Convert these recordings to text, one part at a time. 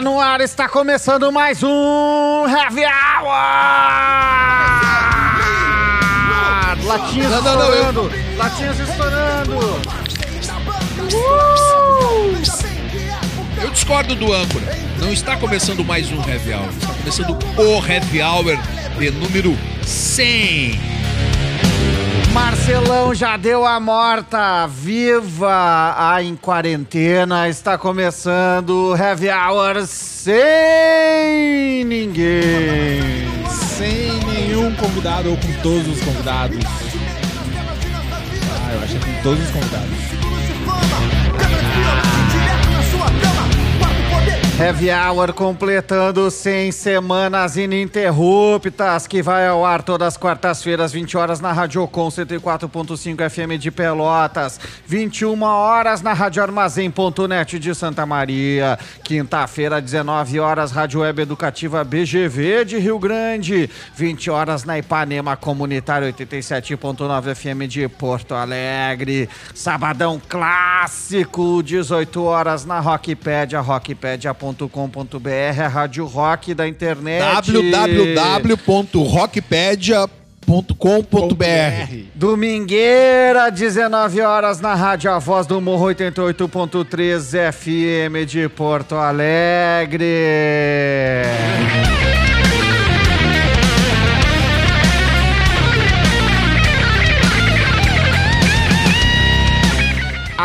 Está no ar, está começando mais um Heavy Hour! Latinhas Não, não, não, eu- estourando, latinhas estourando. Eu discordo do âncora. Não está começando mais um Heavy Hour. Está começando o Heavy Hour de número 100. Marcelão já deu a morta, viva a em quarentena, está começando Heavy Hour sem ninguém. Sem nenhum convidado ou com todos os convidados. Ah, eu acho que é com todos os convidados. Heavy Hour completando 100 semanas ininterruptas, que vai ao ar todas as quartas-feiras, 20 horas na Rádio Com 104.5 FM de Pelotas, 21 horas na Rádio Armazém.net de Santa Maria, quinta-feira, 19 horas, Rádio Web Educativa BGV de Rio Grande, 20 horas na Ipanema Comunitário 87.9 FM de Porto Alegre, sabadão clássico, 18 horas na Rockpedia, rockpedia.com.br, a Rádio Rock da internet. www.rockpedia.com.br Domingueira, 19 horas na Rádio A Voz do Morro 88.3 FM de Porto Alegre.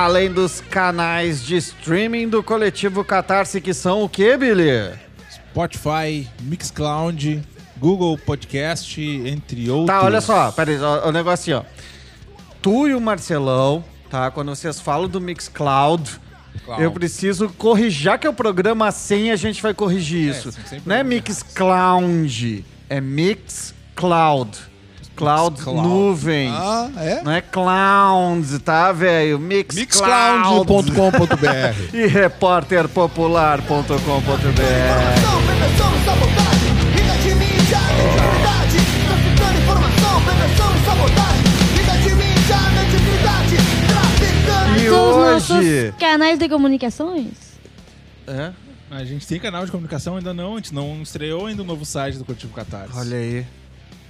Além dos canais de streaming do coletivo Catarse, que são o que, Billy? Spotify, Mixcloud, Google Podcast, entre outros. Tá, olha só, peraí, ó, o negócio assim, ó. Tu e o Marcelão, tá? Quando vocês falam do Mixcloud, Cloud. eu preciso corrigir. Já que é o programa 100, a gente vai corrigir isso. são sempre Não é Mixcloud, é Mixcloud. Cloud, Mixcloud. nuvem. Ah, é? Não é clowns, tá, velho? Mixcloud. Mixcloud.com.br e repórterpopular.com.br. Informação, prevenção e sabotagem. Liga de mídia, mediocridade. Traficando informação, prevenção e sabotagem. Liga de mídia, mediocridade. Traficando. E São os hoje... nossos canais de comunicações. É? A gente tem canal de comunicação ainda não, a gente não estreou ainda o novo site do Coletivo Catarse. Olha aí.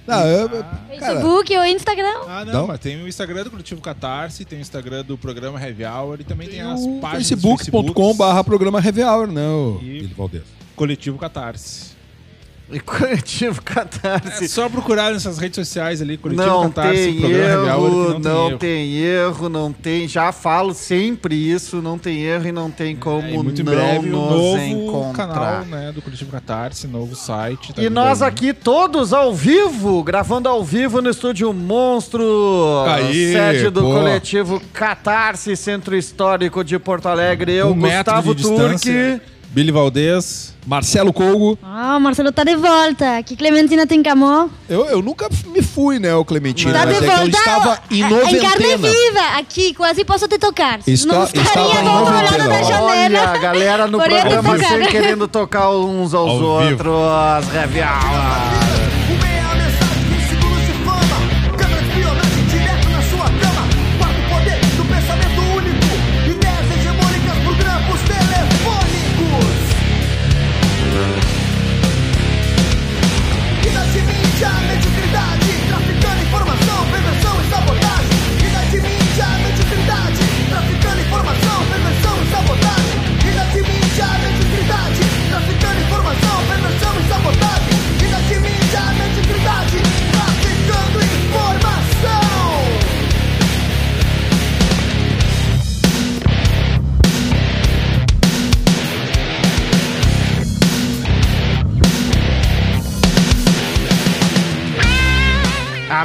Não, eu, cara, Facebook ou Instagram. Ah, não, Não? mas tem o Instagram do Coletivo Catarse, tem o Instagram do programa Heavy Hour e também tem, as o páginas facebook.com barra programa Heavy Hour, não. E- Billy Valdez. Coletivo Catarse. E coletivo É Catarse. só procurar nessas redes sociais ali, Coletivo Não Catarse, tem programa erro, que não, não, tem tem, erro. erro, não tem. Já falo sempre isso, não tem erro e não tem como É, muito não breve nos novo encontrar. canal né, do Coletivo Catarse, novo site. tá E nós aí. aqui todos ao vivo, gravando ao vivo no estúdio Monstro, Aí, sede do pô. coletivo Catarse, Centro Histórico de Porto Alegre. Eu, um Gustavo Turque. Billy Valdez. Marcelo Colgo. Ah, o Marcelo tá de volta. Que Clementina tem camô. Eu, eu nunca me fui, né, o Clementina. Tá mas de é que eu volta. estava em Em carne noventena. viva. Aqui, quase posso te tocar. Está- não estaria em do outro lado noventena. da janela. Olha, a galera no Porém, programa sempre querendo tocar uns aos Ao vivo. outros. Reviala.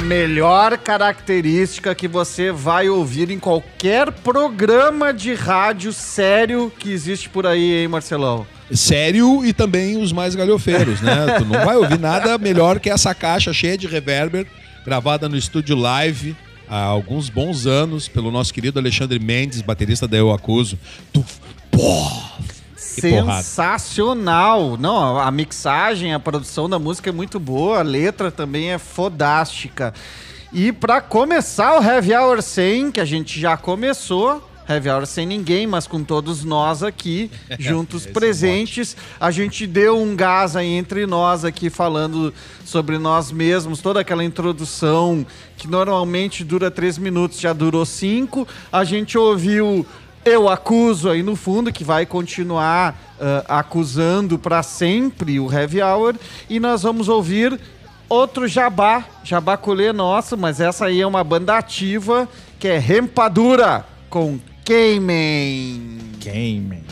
Melhor característica que você vai ouvir em qualquer programa de rádio sério que existe por aí, hein, Marcelão? Sério e também os mais galhofeiros, né? tu não vai ouvir nada melhor que essa caixa cheia de reverber, gravada no estúdio live há alguns bons anos pelo nosso querido Alexandre Mendes, baterista da Eu Acuso. Tu, pô. Sensacional! Não, a mixagem, a produção da música é muito boa, a letra também é fodástica. E pra começar o Heavy Hour 100, que a gente já começou, Heavy Hour sem ninguém, mas com todos nós aqui, juntos é presentes. A gente deu um gás aí entre nós aqui falando sobre nós mesmos, toda aquela introdução que normalmente dura três minutos, já durou cinco. A gente ouviu Eu Acuso aí no fundo, que vai continuar ah, acusando para sempre o Heavy Hour. E nós vamos ouvir outro jabá, jabá colê nosso, mas essa aí é uma banda ativa, que é Rempadura, com Queimem. Game.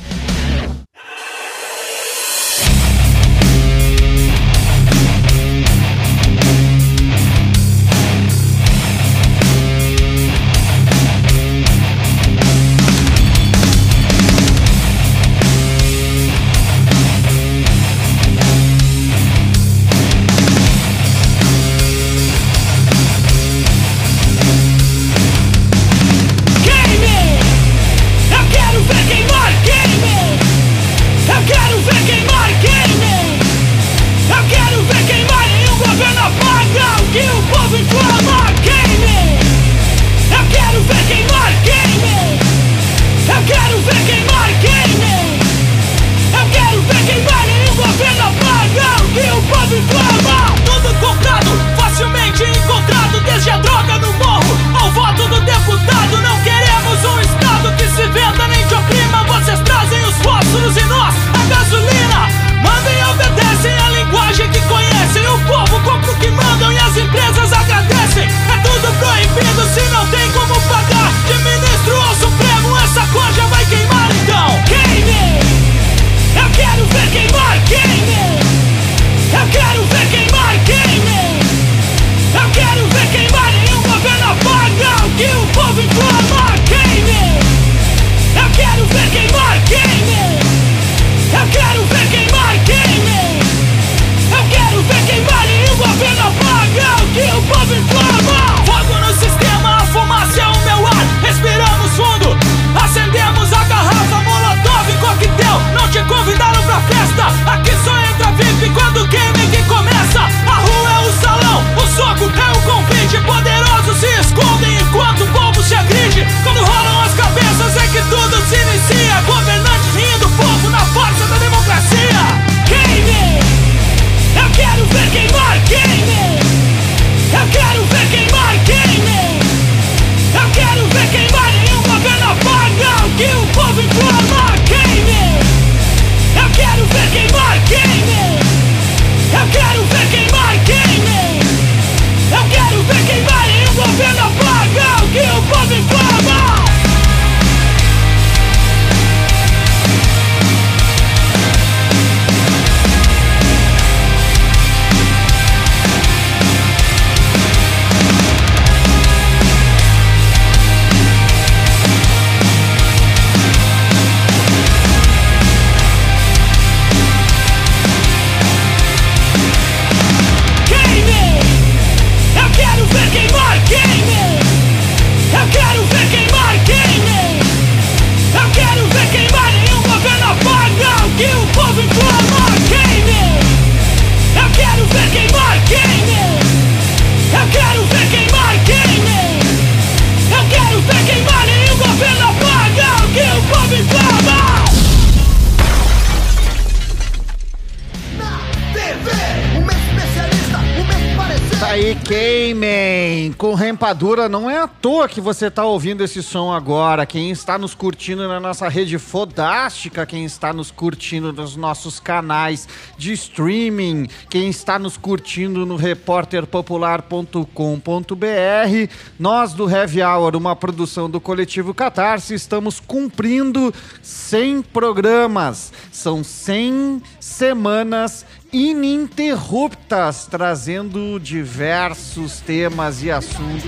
Rempadura, não é à toa que você tá ouvindo esse som agora. Quem está nos curtindo na nossa rede fodástica, quem está nos curtindo nos nossos canais de streaming, quem está nos curtindo no repórterpopular.com.br. Nós do Heavy Hour, uma produção do coletivo Catarse, estamos cumprindo 100 programas. São 100 semanas ininterruptas, trazendo diversos temas e assuntos.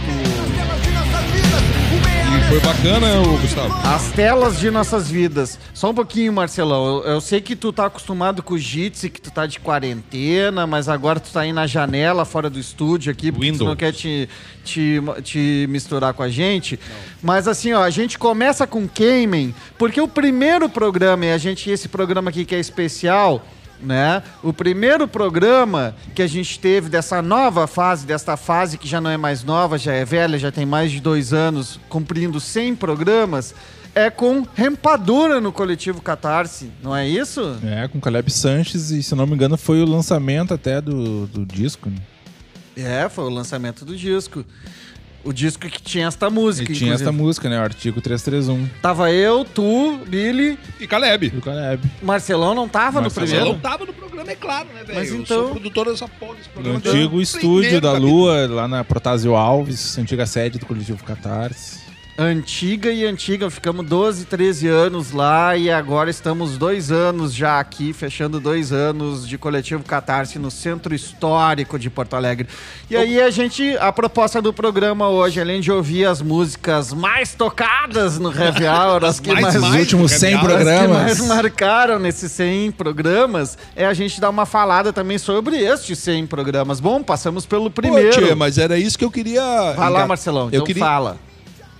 E foi bacana, ô, Gustavo. As telas de nossas vidas. Só um pouquinho, Marcelão. Eu, eu sei que tu tá acostumado com o Jitsi, que tu tá de quarentena, mas agora tu tá aí na janela, fora do estúdio aqui, porque tu Windows. não quer te, te, te misturar com a gente. Mas assim, ó, a gente começa com Queimem, porque o primeiro programa, e a gente, esse programa aqui que é especial, né? O primeiro programa que a gente teve dessa nova fase, desta fase que já não é mais nova, já é velha, já tem mais de dois anos, cumprindo 100 programas, é com Rempadura no coletivo Catarse, não é isso? É, com Caleb Sanches e, se não me engano, foi o lançamento até do, do disco. né? É, foi o lançamento do disco. O disco que tinha esta música. E tinha inclusive. essa música, né? O artigo 331 Tava eu, tu, Billy, E Caleb. do Caleb. Marcelão não tava Marcelão no primeiro. não tava no programa, é claro, né, velho? Mas Eu então- sou produtor dessa porra desse No programa. antigo o estúdio da capítulo. Lua, lá na Protásio Alves, antiga sede do coletivo Catarse. Antiga e antiga, ficamos 12, 13 anos lá e agora estamos dois anos já aqui, fechando dois anos de coletivo Catarse no Centro Histórico de Porto Alegre. E aí a gente, a proposta do programa hoje, além de ouvir as músicas mais tocadas no Heavy Hour, as que mais- mais, mais últimos do 100 Happy Hour, as que programas. mais marcaram nesses 100 programas, é a gente dar uma falada também sobre estes 100 programas. Bom, passamos pelo Pô, primeiro. tia, mas era isso que eu queria. Vai lá, Marcelão, então eu queria, fala.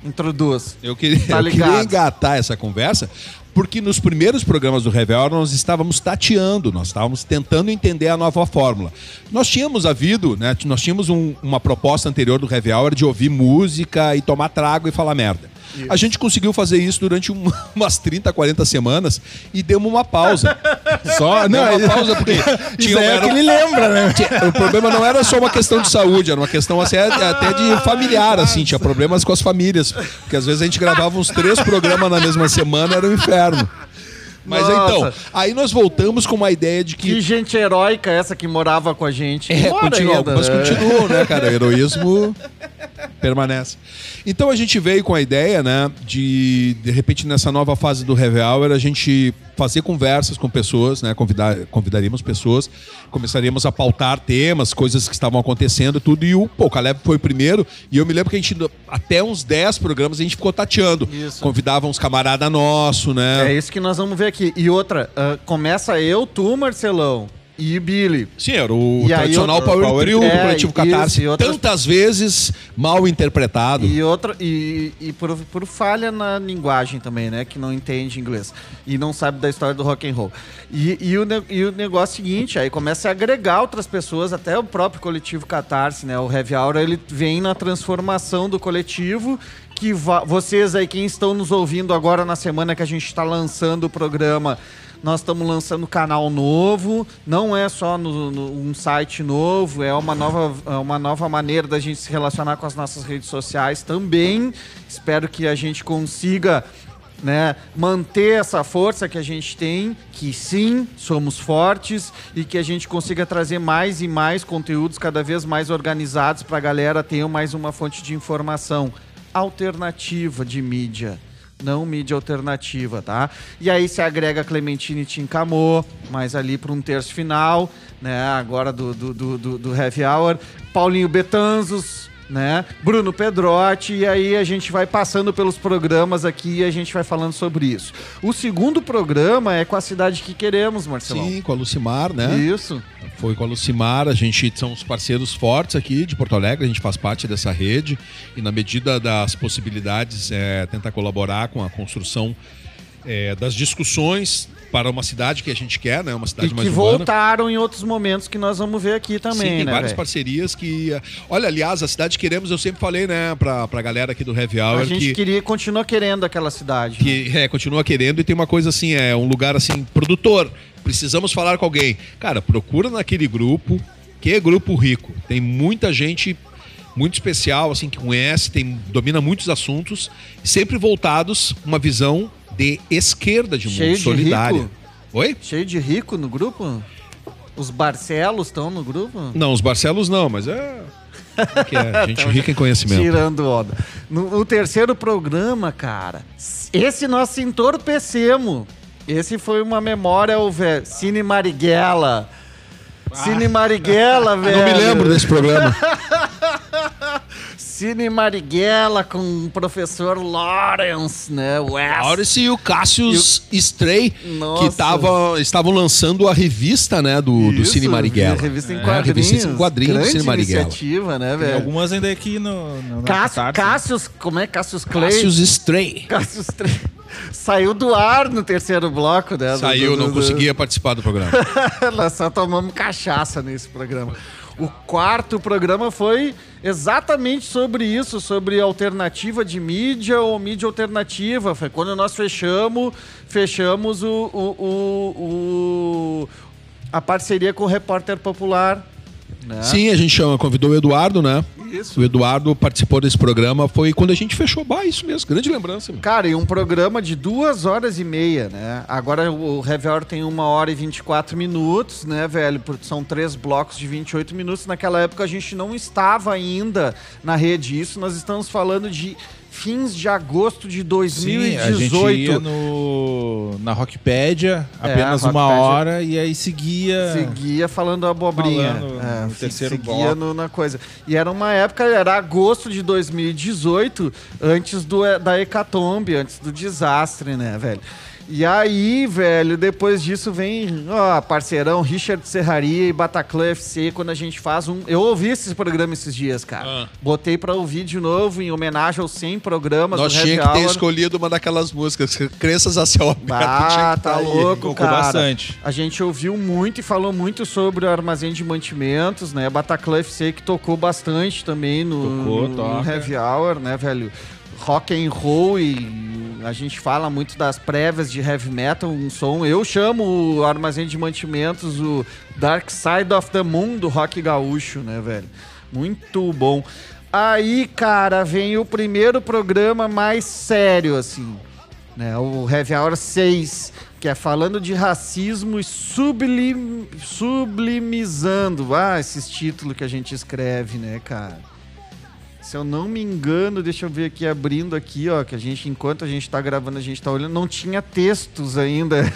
Introduz. Eu queria, Tá eu queria engatar essa conversa, porque nos primeiros programas do Revel nós estávamos tateando, nós estávamos tentando entender a nova fórmula. Nós tínhamos havido, né? Nós tínhamos um- uma proposta anterior do Revel de ouvir música e tomar trago e falar merda. A gente conseguiu fazer isso durante um- umas 30, 40 semanas e demos uma pausa. Só, Não, não, uma pausa porque tinha, é era- que ele lembra, né? tinha- o problema não era só uma questão de saúde, era uma questão assim, até de familiar, assim, tinha problemas com as famílias. Porque às vezes a gente gravava uns três programas na mesma semana, era um inferno. Mas Nossa. então, aí nós voltamos com uma ideia de Que que. gente heróica essa que morava com a gente. É, continua, ainda, mas né? continuam, né, cara? O heroísmo permanece. Então a gente veio com a ideia, né, de de repente nessa nova fase do Heavy Hour a gente fazer conversas com pessoas, né, convidar, convidaríamos pessoas, começaríamos a pautar temas, coisas que estavam acontecendo, tudo e o, pô, o Caleb foi o primeiro e eu me lembro que a gente até uns 10 programas a gente ficou tateando, Isso. convidava uns camarada nosso, né? É isso que nós vamos ver aqui. E outra, ah, começa eu, tu, Marcelão, e Billy. Sim, era o E tradicional outra- Power, Power Trio do Trio. coletivo É, Catarse, e outras- tantas vezes mal interpretado. E outra, e, e por, por falha na linguagem também, né? Que não entende inglês. E não sabe da história do rock and roll. E, e, o, e o negócio é o seguinte, aí começa a agregar outras pessoas, até o próprio coletivo Catarse, né? O Heavy Hour, ele vem na transformação do coletivo que vocês aí, quem estão nos ouvindo agora na semana que a gente está lançando o programa, nós estamos lançando canal novo, não é só no, no- um site novo, é uma nova, é uma nova maneira da gente se relacionar com as nossas redes sociais também. Espero que a gente consiga né, manter essa força que a gente tem, que sim, somos fortes e que a gente consiga trazer mais e mais conteúdos cada vez mais organizados para a galera ter mais uma fonte de informação alternativa de mídia. Não mídia alternativa, tá? E aí se agrega Clementine Tincamô, mais ali para um terço final, né? Agora do, do, do, do, do Heavy Hour. Paulinho Betanzos, né? Bruno Pedrotti, e aí a gente vai passando pelos programas aqui e a gente vai falando sobre isso. O segundo programa é com a cidade que queremos, Marcelão. Sim, com a Lucimar, né? Isso. Foi com a Lucimar, a gente são os parceiros fortes aqui de Porto Alegre, a gente faz parte dessa rede e na medida das possibilidades é, tentar colaborar com a construção é, das discussões para uma cidade que a gente quer, né? Uma E cidade que mais urbana. voltaram em outros momentos que nós vamos ver aqui também, Sim, tem né? várias velho? parcerias que. Olha, aliás, a cidade que queremos, eu sempre falei, né, pra, pra galera aqui do Heavy Hour A gente que. queria, continua querendo aquela cidade. que é, continua querendo e tem uma coisa assim, é um lugar assim, produtor, precisamos falar com alguém. Cara, procura naquele grupo, que é grupo rico. Tem muita gente muito especial, assim, que conhece, tem, domina muitos assuntos, sempre voltados uma visão de esquerda de mundo, Cheio de solidária. rico? Oi? Cheio de rico no grupo? Os Barcelos estão no grupo? Não, os Barcelos não, mas é. o que é? Gente rica em conhecimento. Tirando onda. No, no terceiro programa, cara, esse nós se entorpecemos. Esse foi uma memória, o velho. Cine Marighella. Cine Marighella, velho. Não me lembro desse programa. Cine Marighella com o professor Lawrence, né? West. Maurice e o Cassius Stray, Nossa. que tava, estavam lançando a revista, né, do, do Isso, Cine Marighella. Revista em É, quadrinhos. revista em quadrinhos do Cine Marighella. iniciativa, né, Tem velho? algumas ainda aqui no, no na Cássio, Catarse. Cássius, como é? Cassius Clay? Cassius Stray. Cassius Tre- Saiu do ar no terceiro bloco, né? do- Saiu, do- não do- conseguia participar do programa. Nós só tomamos cachaça nesse programa. O quarto programa foi exatamente sobre isso, sobre alternativa de mídia ou mídia alternativa. Foi quando nós fechamos, fechamos o, o- o- o- a parceria com o Repórter Popular. Né? Sim, a gente chama, convidou o Eduardo, né? Isso. O Eduardo participou desse programa, foi quando a gente fechou. Bah, isso mesmo, grande lembrança. meu. Cara, e um programa de duas horas e meia, né? Agora o Heavy Hour tem uma hora e 24 minutos, né, velho? Porque São três blocos de 28 minutos. Naquela época a gente não estava ainda na rede. Isso nós estamos falando de fins de agosto de Sim, 2018. a gente ia no, na Rockpedia, É, apenas a uma Rockpedia. hora, e aí seguia... Seguia falando abobrinha. Falando É, no terceiro seguia no- na coisa. E era uma época, era agosto de 2018, antes do, da hecatombe, antes do desastre, né, velho? E aí, velho, depois disso vem, ó, parceirão Richard Serraria e Bataclan FC, quando a gente faz um. Eu ouvi esse programa esses dias, cara. Ah. Botei pra ouvir de novo, em homenagem aos 100 programas Nós do tinha que ter escolhido uma daquelas músicas, Crenças a céu aberto. Ah, que tá aí. louco, Tocou cara. bastante. A gente ouviu muito e falou muito sobre o armazém de mantimentos, né? Bataclan FC que tocou bastante também no, Tocou, no toca. Heavy Hour, né, velho? Rock and roll e a gente fala muito das prévias de heavy metal, um som. Eu chamo o armazém de mantimentos o Dark Side of the Moon do rock gaúcho, né, velho? Muito bom. Aí, cara, vem o primeiro programa mais sério, assim né, o Heavy Hour 6, que é falando de racismo e sublim, sublimizando. Ah, esses títulos que a gente escreve, né, cara? Se eu não me engano, deixa eu ver aqui, abrindo aqui, ó, que a gente, enquanto a gente tá gravando, a gente tá olhando, não tinha textos ainda.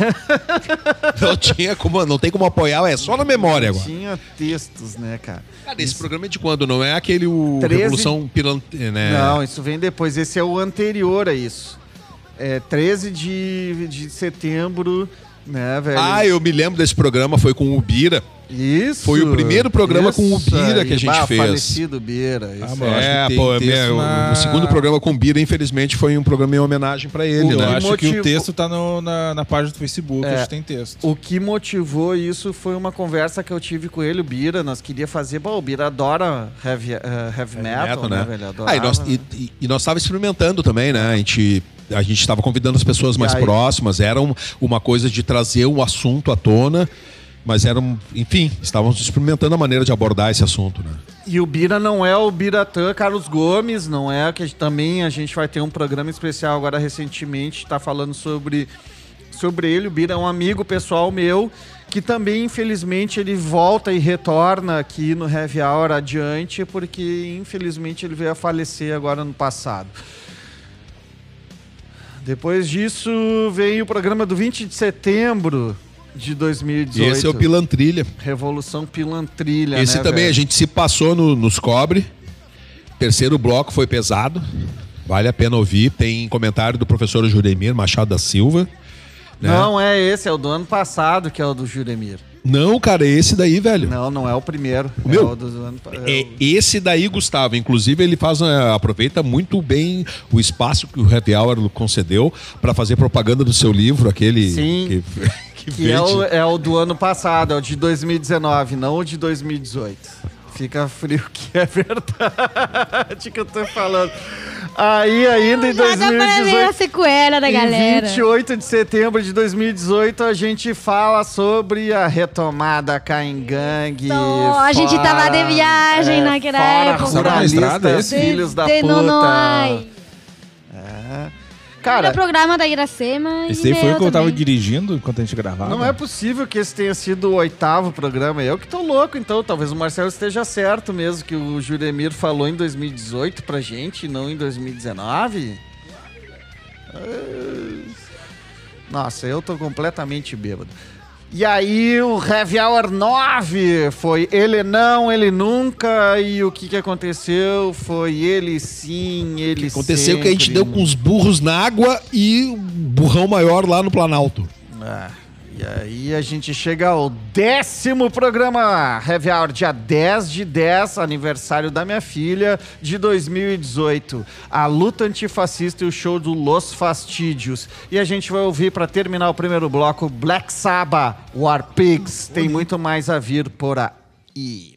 Não tinha como, não tem como apoiar, é só na memória Não agora. tinha textos, né, cara? Cara, esse programa é de quando? Não é aquele o 13 Revolução Pilante, né? Não, isso vem depois. Esse é o anterior a isso. É 13 de, de setembro, né, velho? Ah, eu me lembro desse programa, foi com o Bira. Isso. Foi o primeiro programa com o Bira que a aí. gente Bah, fez. falecido Bira. Isso Ah, aí. mano. Eu É, tem pô, é texto na- o segundo programa com o Bira, infelizmente, foi um programa em homenagem pra ele, Eu né? acho que o texto tá no- na, na página do Facebook, É. acho que tem texto. O que motivou isso foi uma conversa que eu tive com ele, o Bira. Nós queria fazer. Bom, o Bira adora heavy, eh, heavy metal, né, velho? Adorava, Ah, e nós, né? e, e- e nós tava experimentando também, né? A gente a gente estava convidando as pessoas mais aí? próximas, era um- uma coisa de trazer o assunto à tona, mas era um, enfim, estávamos experimentando a maneira de abordar esse assunto, né? E o Bira não é o Biratã Carlos Gomes, não é que também a gente vai ter um programa especial agora recentemente, está falando sobre sobre ele. O Bira é um amigo pessoal meu que também infelizmente ele volta e retorna aqui no Heavy Hour adiante porque infelizmente ele veio a falecer agora no passado. Depois disso veio o programa do 20 de setembro de 2018. Esse é o Pilantrilha. Revolução Pilantrilha, Esse né, também velho? a gente se passou no- nos cobre. Terceiro bloco foi pesado. Vale a pena ouvir. Tem comentário do professor Juremir Machado da Silva. né? Não é esse, é o do ano passado que é o do Juremir. Não, cara, é esse daí, velho. Não, não é o primeiro. O é meu? o do é É o- esse daí, Gustavo. Inclusive, ele faz, eh, aproveita muito bem o espaço que o Happy Hour concedeu para fazer propaganda do seu livro, aquele Sim. que, que Que é o, é o do ano passado, é o de 2019, não o de 2018. Fica frio que é verdade que eu tô falando. Aí ainda em Já dá pra ver a 2018. sequela da Em galera. 28 de setembro de 2018, a gente fala sobre a retomada Caingangue. Então, a gente tava de viagem naquela fora época. Ruralistas, esse? filhos da de puta. Nonoai. Cara, Era programa da Iracema. Esse e aí foi o que eu tava também. dirigindo enquanto a gente gravava. Não é possível que esse tenha sido o oitavo programa. Eu que tô louco, então. Talvez o Marcelo esteja certo mesmo, que o Juremir falou em 2018 pra gente, não em 2019. Ah, Nossa, eu tô completamente bêbado. E aí, o Heavy Hour 9 foi ele não, ele nunca. E o que que aconteceu foi ele sim, ele Aconteceu que a gente sempre. deu com os burros na água e o burrão maior lá no Planalto. Ah, E aí a gente chega ao décimo programa Heavy Hour, dia 10 de 10, aniversário da minha filha, de 2018. A luta antifascista e o show do Los Fastídios. E a gente vai ouvir, para terminar o primeiro bloco, Black Sabbath, War Pigs. Tem muito mais a vir por aí.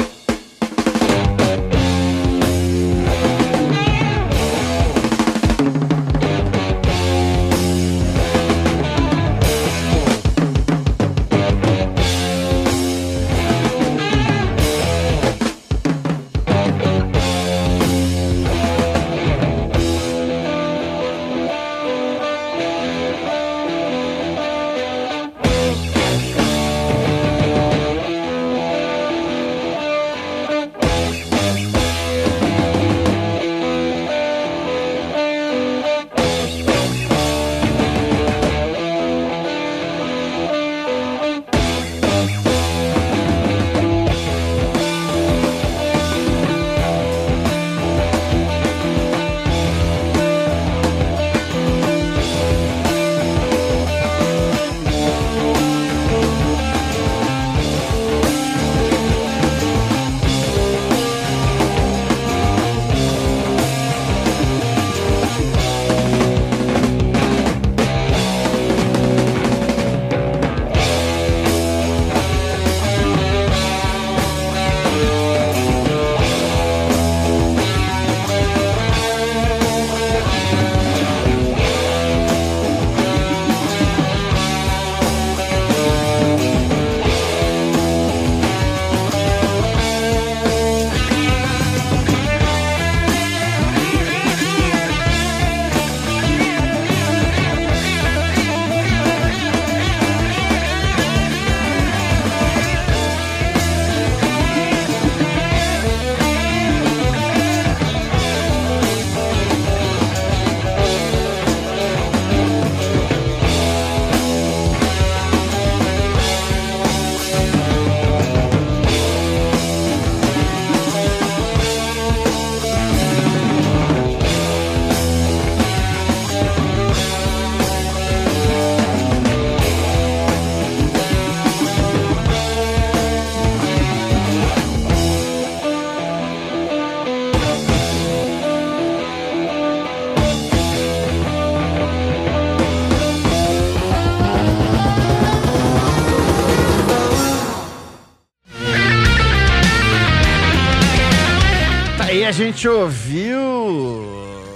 Gente ouviu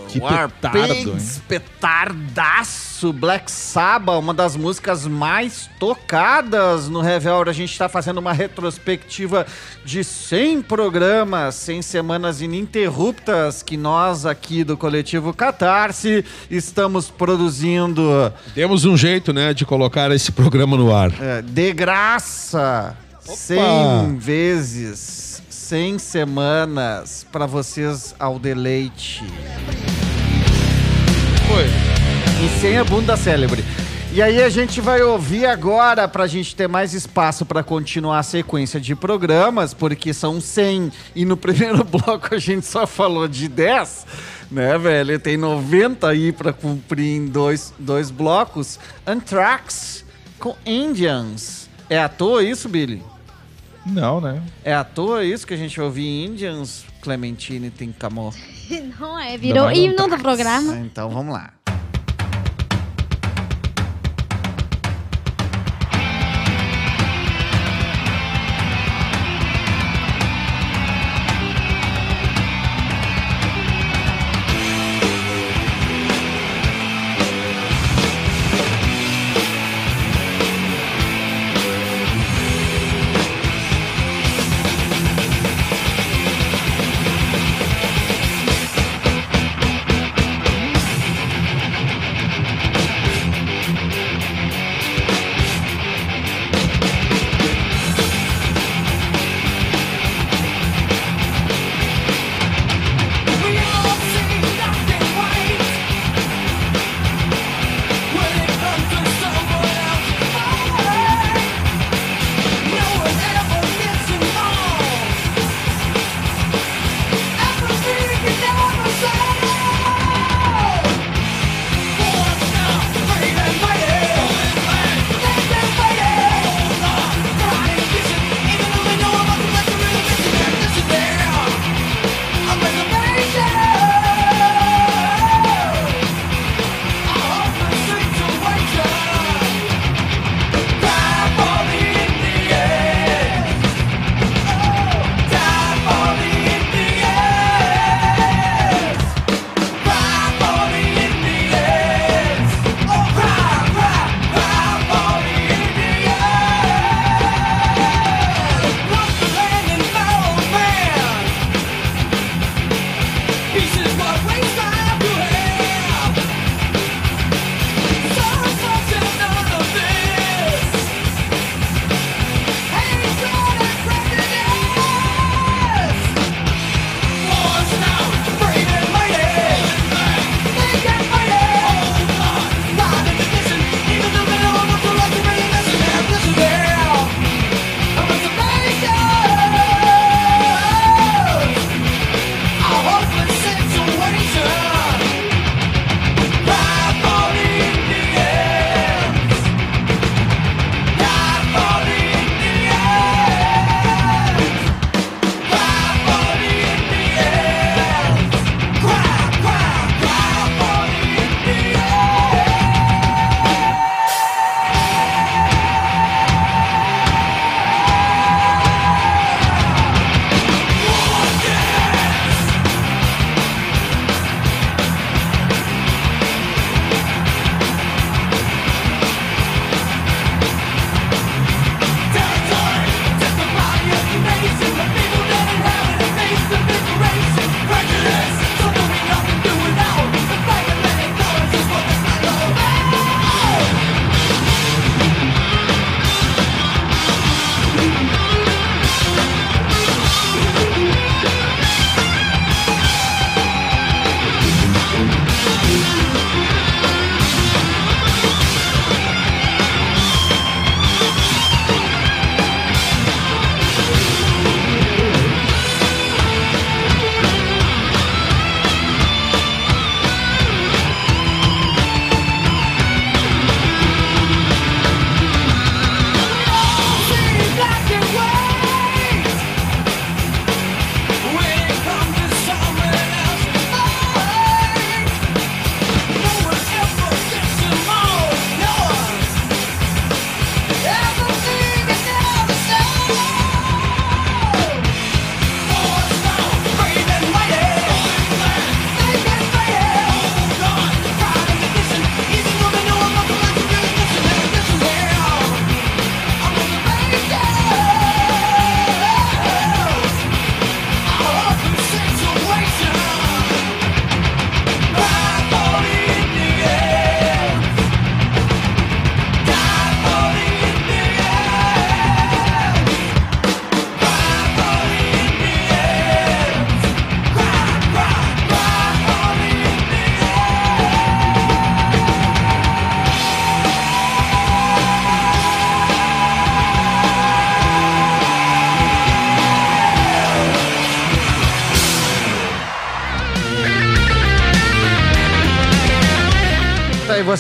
Que petardo, Pigs, petardaço, Black Sabbath, uma das músicas mais tocadas no Revel. A gente está fazendo uma retrospectiva de 100 programas, 100 semanas ininterruptas que nós aqui do coletivo Catarse estamos produzindo Temos um jeito, né, de colocar esse programa no ar. é, de graça. 100 vezes, 100 semanas para vocês ao deleite. Foi. E sem a bunda célebre. E aí a gente vai ouvir agora pra gente ter mais espaço pra continuar a sequência de programas, porque são 100 e no primeiro bloco a gente só falou de 10, né, velho? Tem 90 aí pra cumprir em dois, dois blocos. Anthrax com Indians. É à toa isso, Billy? Não, né? É à toa isso que a gente ouviu Indians, Clementine tem camor. Não é, virou Não, himno do programa. Então vamos lá.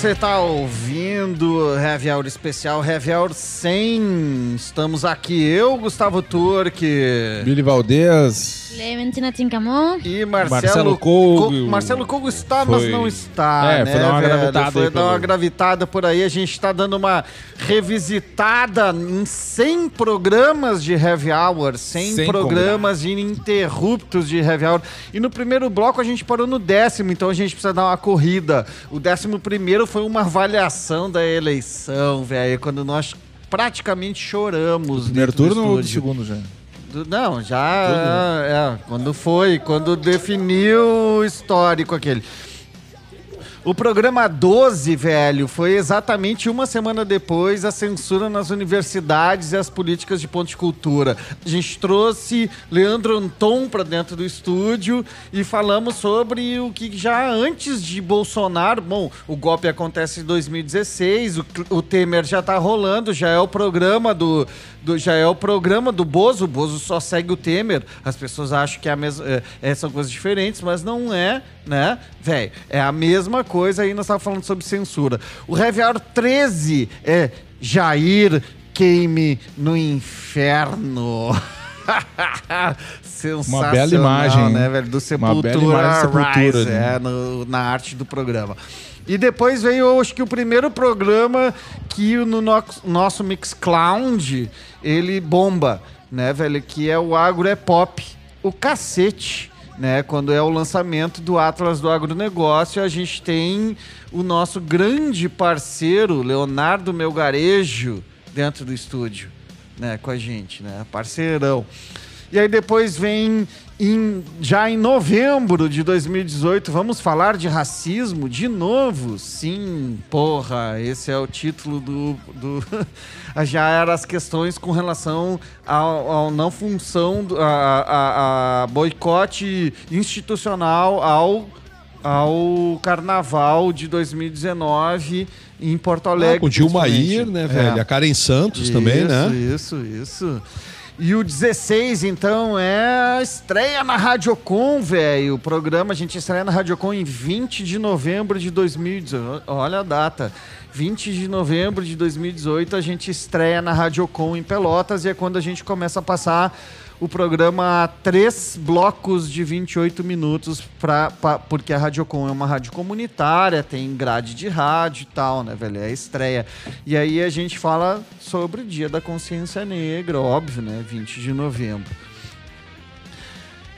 Você está ouvindo Heavy Hour Especial, Heavy Hour 100. Estamos aqui, eu, Gustavo Turque. Billy Valdez. Clementina Tincamon. E Marcelo, Marcelo. Co- Marcelo Cougo está, mas Foi- não está, É, né, foi dar uma velho? gravitada Foi aí dar uma gravitada por aí. A gente está dando uma revisitada em 100 programas de Heavy Hour, 100 Sem programas ininterruptos de Heavy Hour. E no primeiro bloco a gente parou no décimo, então a gente precisa dar uma corrida. O décimo primeiro foi uma avaliação da eleição, velho, quando nós praticamente choramos. Primeiro dentro do turno ou do segundo já? Não, já. É, quando foi, quando definiu o histórico aquele. O programa 12, velho, foi exatamente uma semana depois a censura nas universidades e as políticas de ponto de cultura. A gente trouxe Leandro Anton para dentro do estúdio e falamos sobre o que já antes de Bolsonaro, bom, o golpe acontece em 2016, o, o Temer já tá rolando, já é o programa do, do- já é o programa do Bozo, o Bozo só segue o Temer. As pessoas acham que é a mesma, é, é, são coisas diferentes, mas não é, né? Velho, é a mesma coisa aí nós estávamos falando sobre censura. O Heavy Hour 13 é Jair queime no inferno. Sensacional, Uma bela imagem, né, velho? Do Uma bela Sepultura, imagem Sepultura, Rise, né? é, no- na arte do programa. E depois veio, acho que o primeiro programa que no nosso Mixcloud ele bomba, né, velho? Que é o Agro é Pop, o cacete, né? Quando é o lançamento do Atlas do Agronegócio, a gente tem o nosso grande parceiro, Leonardo Melgarejo, dentro do estúdio, né? Com a gente, né? Parceirão. E aí depois vem em- já em novembro de 2018, vamos falar de racismo de novo? Sim, porra, esse é o título do. do já eram as questões com relação ao, ao não função, a, a- a boicote institucional ao, ao carnaval de 2019 em Porto Alegre. Ah, com o Dilmair, principalmente. né, É. velho? A Karen Santos também, Isso, né? Isso, isso. E o 16, então, é estreia na Radiocon, velho. O programa a gente estreia na Radiocon em 20 de novembro de 2018. Olha a data. 20 de novembro de 2018 a gente estreia na Radiocon em Pelotas e é quando a gente começa a passar o programa a três blocos de 28 minutos, pra, pra- porque a Radiocon é uma rádio comunitária, tem grade de rádio e tal, né, velho? É a estreia. E aí a gente fala sobre o Dia da Consciência Negra, óbvio, né? 20 de novembro.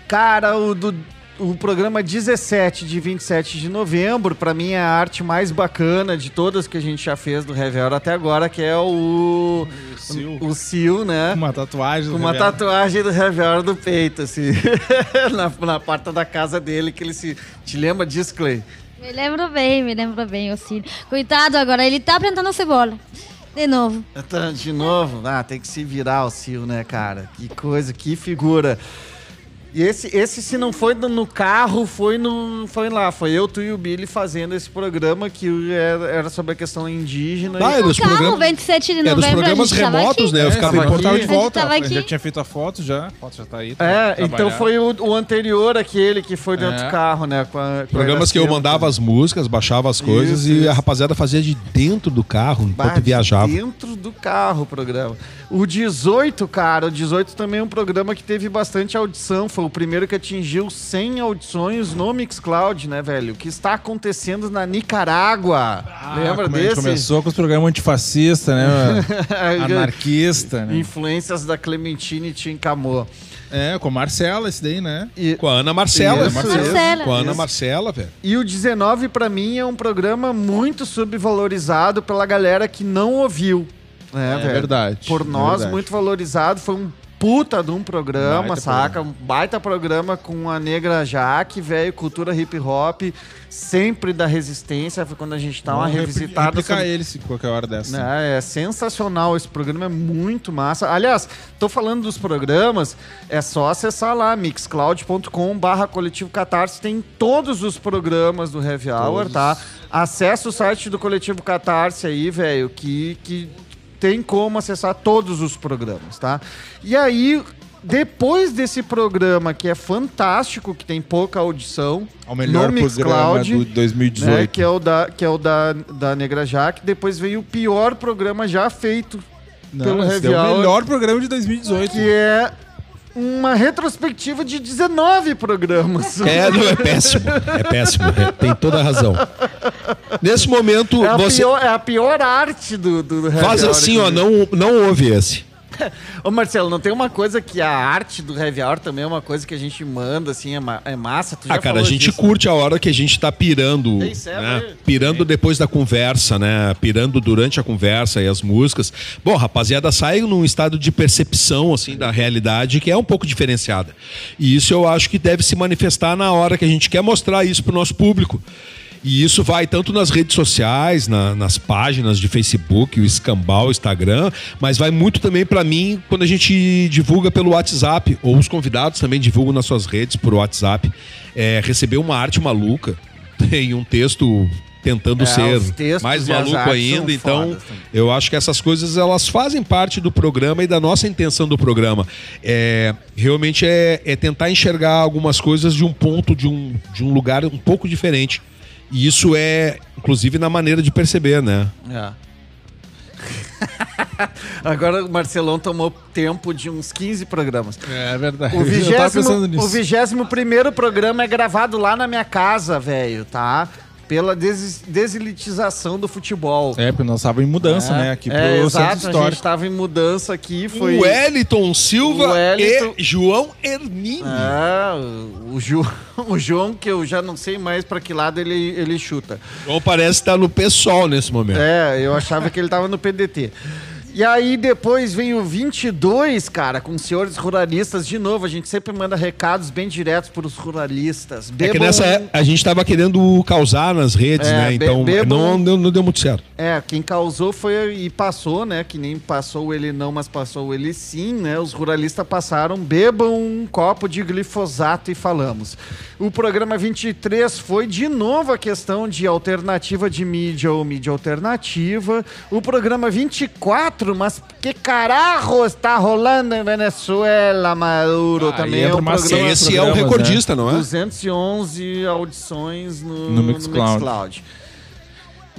Cara, o do. O programa 17 de 27 de novembro, pra mim é a arte mais bacana de todas que a gente já fez do Hour até agora, que é o. O Sil. O Sil, né? Uma tatuagem. Do uma tatuagem do Hour do peito, assim. na, na porta da casa dele, que ele se. Te lembra disso, Clay? Me lembro bem, me lembro bem, o Ciro. Coitado agora, ele tá plantando cebola. De novo. Então, De novo, ah, tem que se virar o Sil, né, cara? Que coisa, que figura. E esse, esse se não foi no- carro, foi no. Foi lá, foi eu, tu e o Billy fazendo esse programa que era, era sobre a questão indígena. Ah, e- é dos Calma, programas, 27 de é dos novembro programas a gente tava remotos, aqui. né? Eu É, ficava em tava de volta. tava Rafael. aqui. Já tinha feito a foto já. A foto já tá aí. tá É, então foi o, o anterior, aquele que foi dentro É. do carro, né? Com a, com Programas a que eu mandava as músicas, baixava as coisas Isso, e isso. a rapaziada fazia de dentro do carro enquanto Bah, viajava. Dentro do carro o programa. O 18, cara, o 18 também é um programa que teve bastante audição. Foi o primeiro que atingiu 100 audições no Mixcloud, né, velho? O que está acontecendo na Nicarágua? Lembra como a gente desse? começou com os programas antifascistas, né? Anarquista, né? Influências da Clementine Tincamô. É, com a Marcela, esse daí, né? E, Com a Ana Marcela. Isso, Marcela. Com a Ana Isso. Marcela, velho. e o 19, pra mim, é um programa muito subvalorizado pela galera que não ouviu. Né, É velho? verdade, Por é nós, verdade. muito valorizado. Foi um puta de um programa, Baita saca? Um baita programa com a Negra Jaque, velho, cultura hip hop, sempre da resistência. Foi quando a gente dá uma Vamos repli- revisitada. sobre- ele se qualquer hora dessa. né, É sensacional esse programa, é muito massa. Aliás, tô falando dos programas, é só acessar lá, mixcloud.com barra coletivo catarse, tem todos os programas do Heavy Hour, tá? Acesse o site do coletivo catarse aí, velho, que, que tem como acessar todos os programas, tá? E aí, depois desse programa, que é fantástico, que tem pouca audição, É o melhor no programa do 2018. né, que é o da, que é o da, da Negra Jaque, depois veio o pior programa já feito Não, pelo Heavy é o melhor programa de 2018. que é uma retrospectiva de 19 programas. É, não, é péssimo. É péssimo. é, tem toda a razão. Nesse momento, É a, você pior, é a pior arte do, do faz assim, ó, não, não ouve esse. Ô Marcelo, não tem uma coisa que a arte do Heavy Hour também é uma coisa que a gente manda, assim, é, ma- é massa? Tu já Ah, cara, a gente disso, curte a hora que a gente tá pirando, é, né? vai. Pirando depois da conversa, né? Pirando durante a conversa e as músicas. Bom, rapaziada, sai num estado de percepção, assim, da realidade que é um pouco diferenciada. E isso eu acho que deve se manifestar na hora que a gente quer mostrar isso pro nosso público. E isso vai tanto nas redes sociais, na- nas páginas de Facebook, o Escambau, o Instagram, mas vai muito também pra mim quando a gente divulga pelo WhatsApp, ou os convidados também divulgam nas suas redes por WhatsApp. É, receber uma arte maluca, tem um texto tentando É, ser mais maluco ainda, então também. eu acho que essas coisas elas fazem parte do programa e da nossa intenção do programa. É, realmente é, é tentar enxergar algumas coisas de um ponto, de um, de um lugar um pouco diferente. E isso é, inclusive, na maneira de perceber, né? É. Agora o Marcelão tomou tempo de uns 15 programas. É verdade. O Eu tava pensando vigésimo, nisso. o vigésimo primeiro programa é gravado lá na minha casa, velho, tá? Pela des deselitização do futebol. É, porque nós estávamos em mudança, né? Aqui pro é, exato, a gente histórico. tava em mudança aqui, foi... O Wellington Silva Wellington- e João Hermínio. Ah, o, o Ju- o João, que eu já não sei mais pra que lado ele, ele chuta. João parece estar no PSOL nesse momento. É, eu achava que ele tava no PDT. E aí depois vem o 22, cara, com senhores ruralistas. De novo, a gente sempre manda recados bem diretos pros ruralistas. É que Bebam- nessa é- a gente tava querendo causar nas redes, É, né? Então bebam- não, deu- não deu muito certo. É, quem causou foi e passou, né? Que nem passou ele não, mas passou ele sim, né? Os ruralistas passaram, bebam um copo de glifosato e falamos. O programa 23 foi de novo a questão de alternativa de mídia ou mídia alternativa. O programa 24, mas que caralho está rolando em Venezuela, Maduro? Ah, também é um programa... Esse é o programas, recordista, não é? 211 audições no, No no Mixcloud.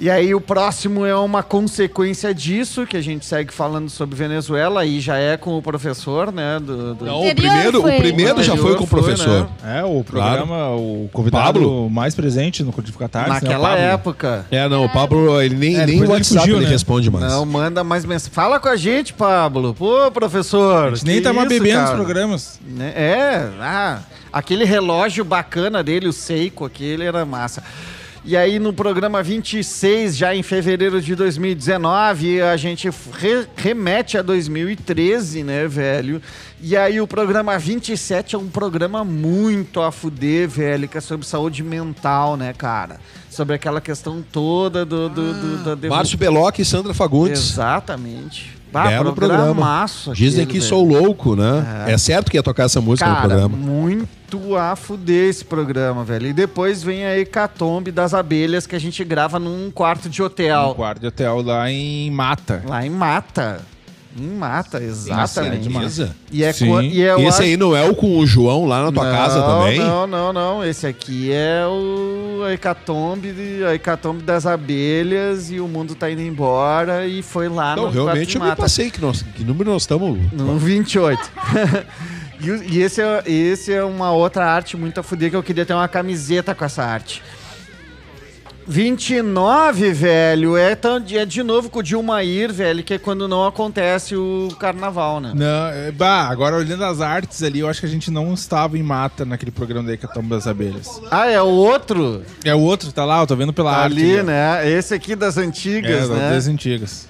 E aí o próximo é uma consequência disso, que a gente segue falando sobre Venezuela, aí já é com o professor, né? Do, do- Não, o primeiro, o foi. primeiro já foi com o Foi, professor. né? É, o programa, o convidado Pablo? mais presente no Codificatários, né? Naquela Pablo. época. É, não, o Pablo, ele nem, É, nem o WhatsApp fugiu, ele né? responde mais. Não, manda mais mensagem. Fala com a gente, Pablo. Pô, professor. A gente nem que tá mais isso, bebendo nos cara? programas. Né? É, ah, aquele relógio bacana dele, o Seiko, aquele era massa. E aí no programa 26, já em fevereiro de 2019, a gente re- remete a 2013, né, velho? E aí o programa 27 é um programa muito a fuder, velho, que é sobre saúde mental, né, cara? Sobre aquela questão toda do... do, do- da demo- Márcio Beloc e Sandra Fagundes. Exatamente. Bah, Belo programa. Dizem aquele, que velho. sou louco, né? É. certo que ia tocar essa música no Cara, programa. muito a fuder esse programa, velho. E depois vem a hecatombe das abelhas que a gente grava num quarto de Um hotel. quarto de hotel lá em Mata. Lá em Mata. Em Mata, exatamente. demais. E é, co- e é o Esse aí não é o com o João lá na tua não, casa também? Não, não, não. Esse aqui é o a hecatombe, de- a hecatombe das abelhas e o mundo tá indo embora e foi lá Não, no realmente eu me Mata. passei que, nós, que número nós estamos. No 28. e e esse é, esse é uma outra arte muito a fuder que eu queria ter uma camiseta com essa arte. 29, velho, é, tão, é de novo com o Dilmair, velho, que é quando não acontece o carnaval, né? Não, é, bah, agora olhando as artes ali, eu acho que a gente não estava em Mata naquele programa da Hecatombe das Abelhas. Ah, é o outro É o outro, tá lá, eu tô vendo pela arte. ali, ó. né? Esse aqui das É, antigas, né? das antigas.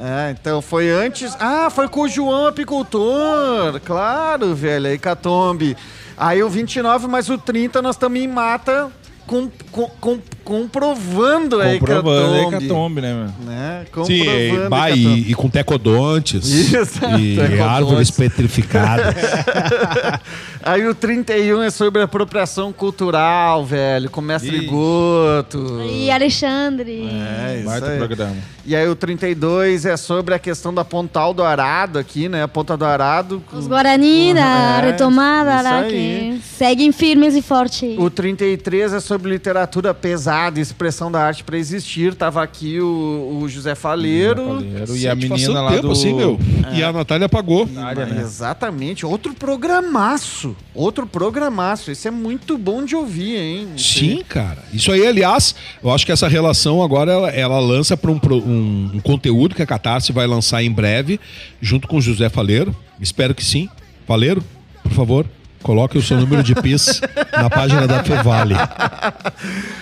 É, então foi antes. Ah, foi com o João Apicultor. Claro, velho, a Hecatombe. Aí o 29 mais o 30 nós estamos em mata com, com, com, comprovando a Comprovando a hecatombe. hecatombe, né, meu? Né? Sim, Comprovando e, a bah, hecatombe. e, e com tecodontes. Isso, e tecodontes. árvores petrificadas. Aí o 31 é sobre apropriação cultural, velho, com Mestre Ixi. Goto. E Alexandre. É, isso Baita aí. programa. E aí o 32 é sobre a questão da Pontal do Arado aqui, né? A Ponta do Arado. Os Guarani, da É, retomada lá, que seguem firmes e fortes. O 33 é sobre literatura pesada, expressão da arte para existir. Tava aqui o, o José Faleiro. Faleiro. E a Gente, faz menina lá tempo do... assim, meu. E a Natália apagou. Natália, né? Exatamente, outro programaço. Outro programaço. Esse é muito bom de ouvir, hein? Sim, cara. Isso aí, aliás, eu acho que essa relação agora ela, ela lança para um, um- um conteúdo que a Catarse vai lançar em breve, junto com o José Faleiro. Espero que sim. Faleiro, por favor, coloque o seu número de PIS na página da Fevale.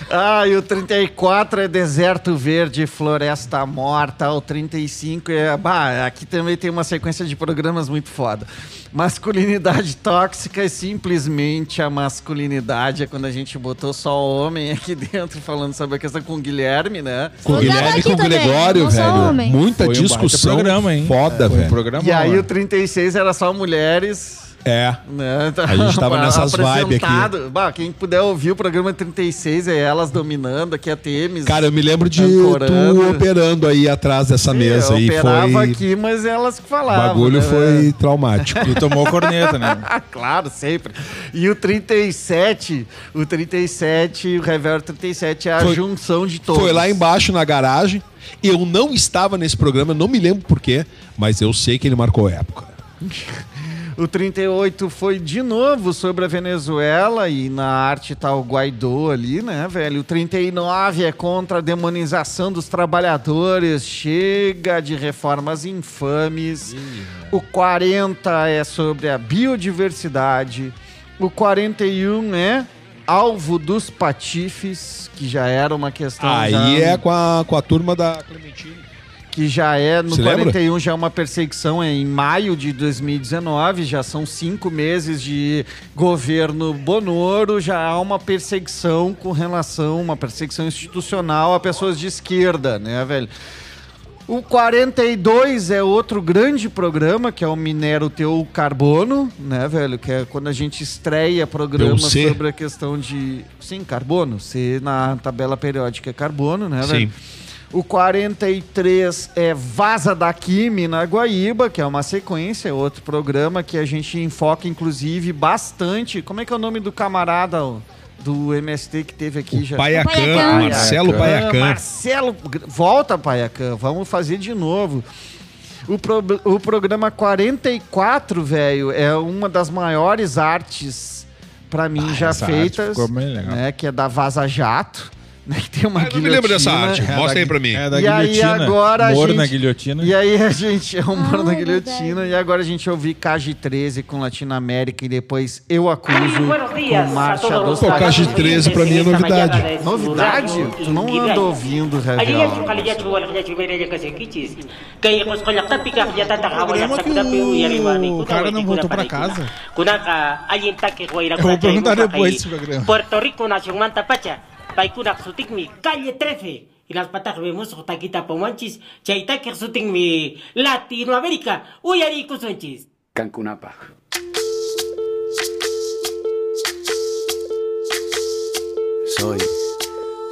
Ah, e o 34 é Deserto Verde, Floresta Morta. O 35 é. Bah, aqui também tem uma sequência de programas muito foda. Masculinidade tóxica e simplesmente a masculinidade. É quando a gente botou só homem aqui dentro falando sobre a questão com o Guilherme, né? Com o Guilherme e com o Gregório, velho. homem. Muita Foi um discussão programa, hein? foda, um velho. programa E aí mano. o 36 era só mulheres. É. Né? A gente tava nessas vibe aqui. Bah, quem puder ouvir o programa 36 é elas dominando, aqui é Temes. Cara, eu me lembro de Ancorando. tu operando aí atrás dessa mesa eu e operava foi. aqui, mas elas que O falavam. bagulho né, foi traumático. E tomou corneta, né? Claro, sempre. E o 37, o 37, o Reverb 37 é a Foi- junção de todos. Foi lá embaixo na garagem. Eu não estava nesse programa, não me lembro porquê, mas eu sei que ele marcou época. O 38 foi de novo sobre a Venezuela e na arte tá o Guaidó ali, né, velho? O 39 é contra a demonização dos trabalhadores, chega de reformas infames. O 40 é sobre a biodiversidade. O 41 é alvo dos patifes, que já era uma questão Aí já- é com a, com a turma da Clementina. Que já é no Se lembra? 41 já é uma perseguição é em maio de 2019, já são cinco meses de governo Bonoro, já há uma perseguição com relação, uma perseguição institucional a pessoas de esquerda, né, velho? O 42 é outro grande programa, que é o Minero Teu Carbono, né, velho? Que é quando a gente estreia programa Teu C. sobre a questão de. Sim, carbono. C na tabela periódica é carbono, né, velho? Sim. O 43 é Vaza daqui, Mina Guaíba, que é uma sequência, é outro programa que a gente enfoca, inclusive, bastante. Como é que é o nome do camarada do MST que teve aqui já? Paiacan, Paiacan. Marcelo Paiacan. Marcelo, volta, Paiacan. Vamos fazer de novo. O, pro- o programa 44, velho, é uma das maiores artes, pra mim, já Ah, arte feitas. Né, que é da Vaza Jato. Né, que tem uma Eu não me lembro dessa guilhotina. arte. Mostra aí pra mim. É da E aí guilhotina. agora a Moro gente- na guilhotina. E aí a gente é o humor Ah, da é guilhotina. verdade. E agora a gente ouviu Cage 13 com Latinoamérica e depois Eu Acuso com Marcha dos los Pô, Cage Taxistas. 13 pra mim é novidade. Novidade? Tu não anda ouvindo, Revel. Programa que o, o cara não voltou pra casa. Eu vou perguntar depois esse programa. Puerto Rico nación manta paykunak sutikmi calle 13 irallpataqa musuq takipamunchis chaytaqi sutinmi latinoamérica. Uyariykusunchis kankunapaq soy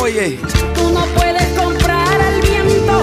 Oye, Tú no puedes comprar al viento,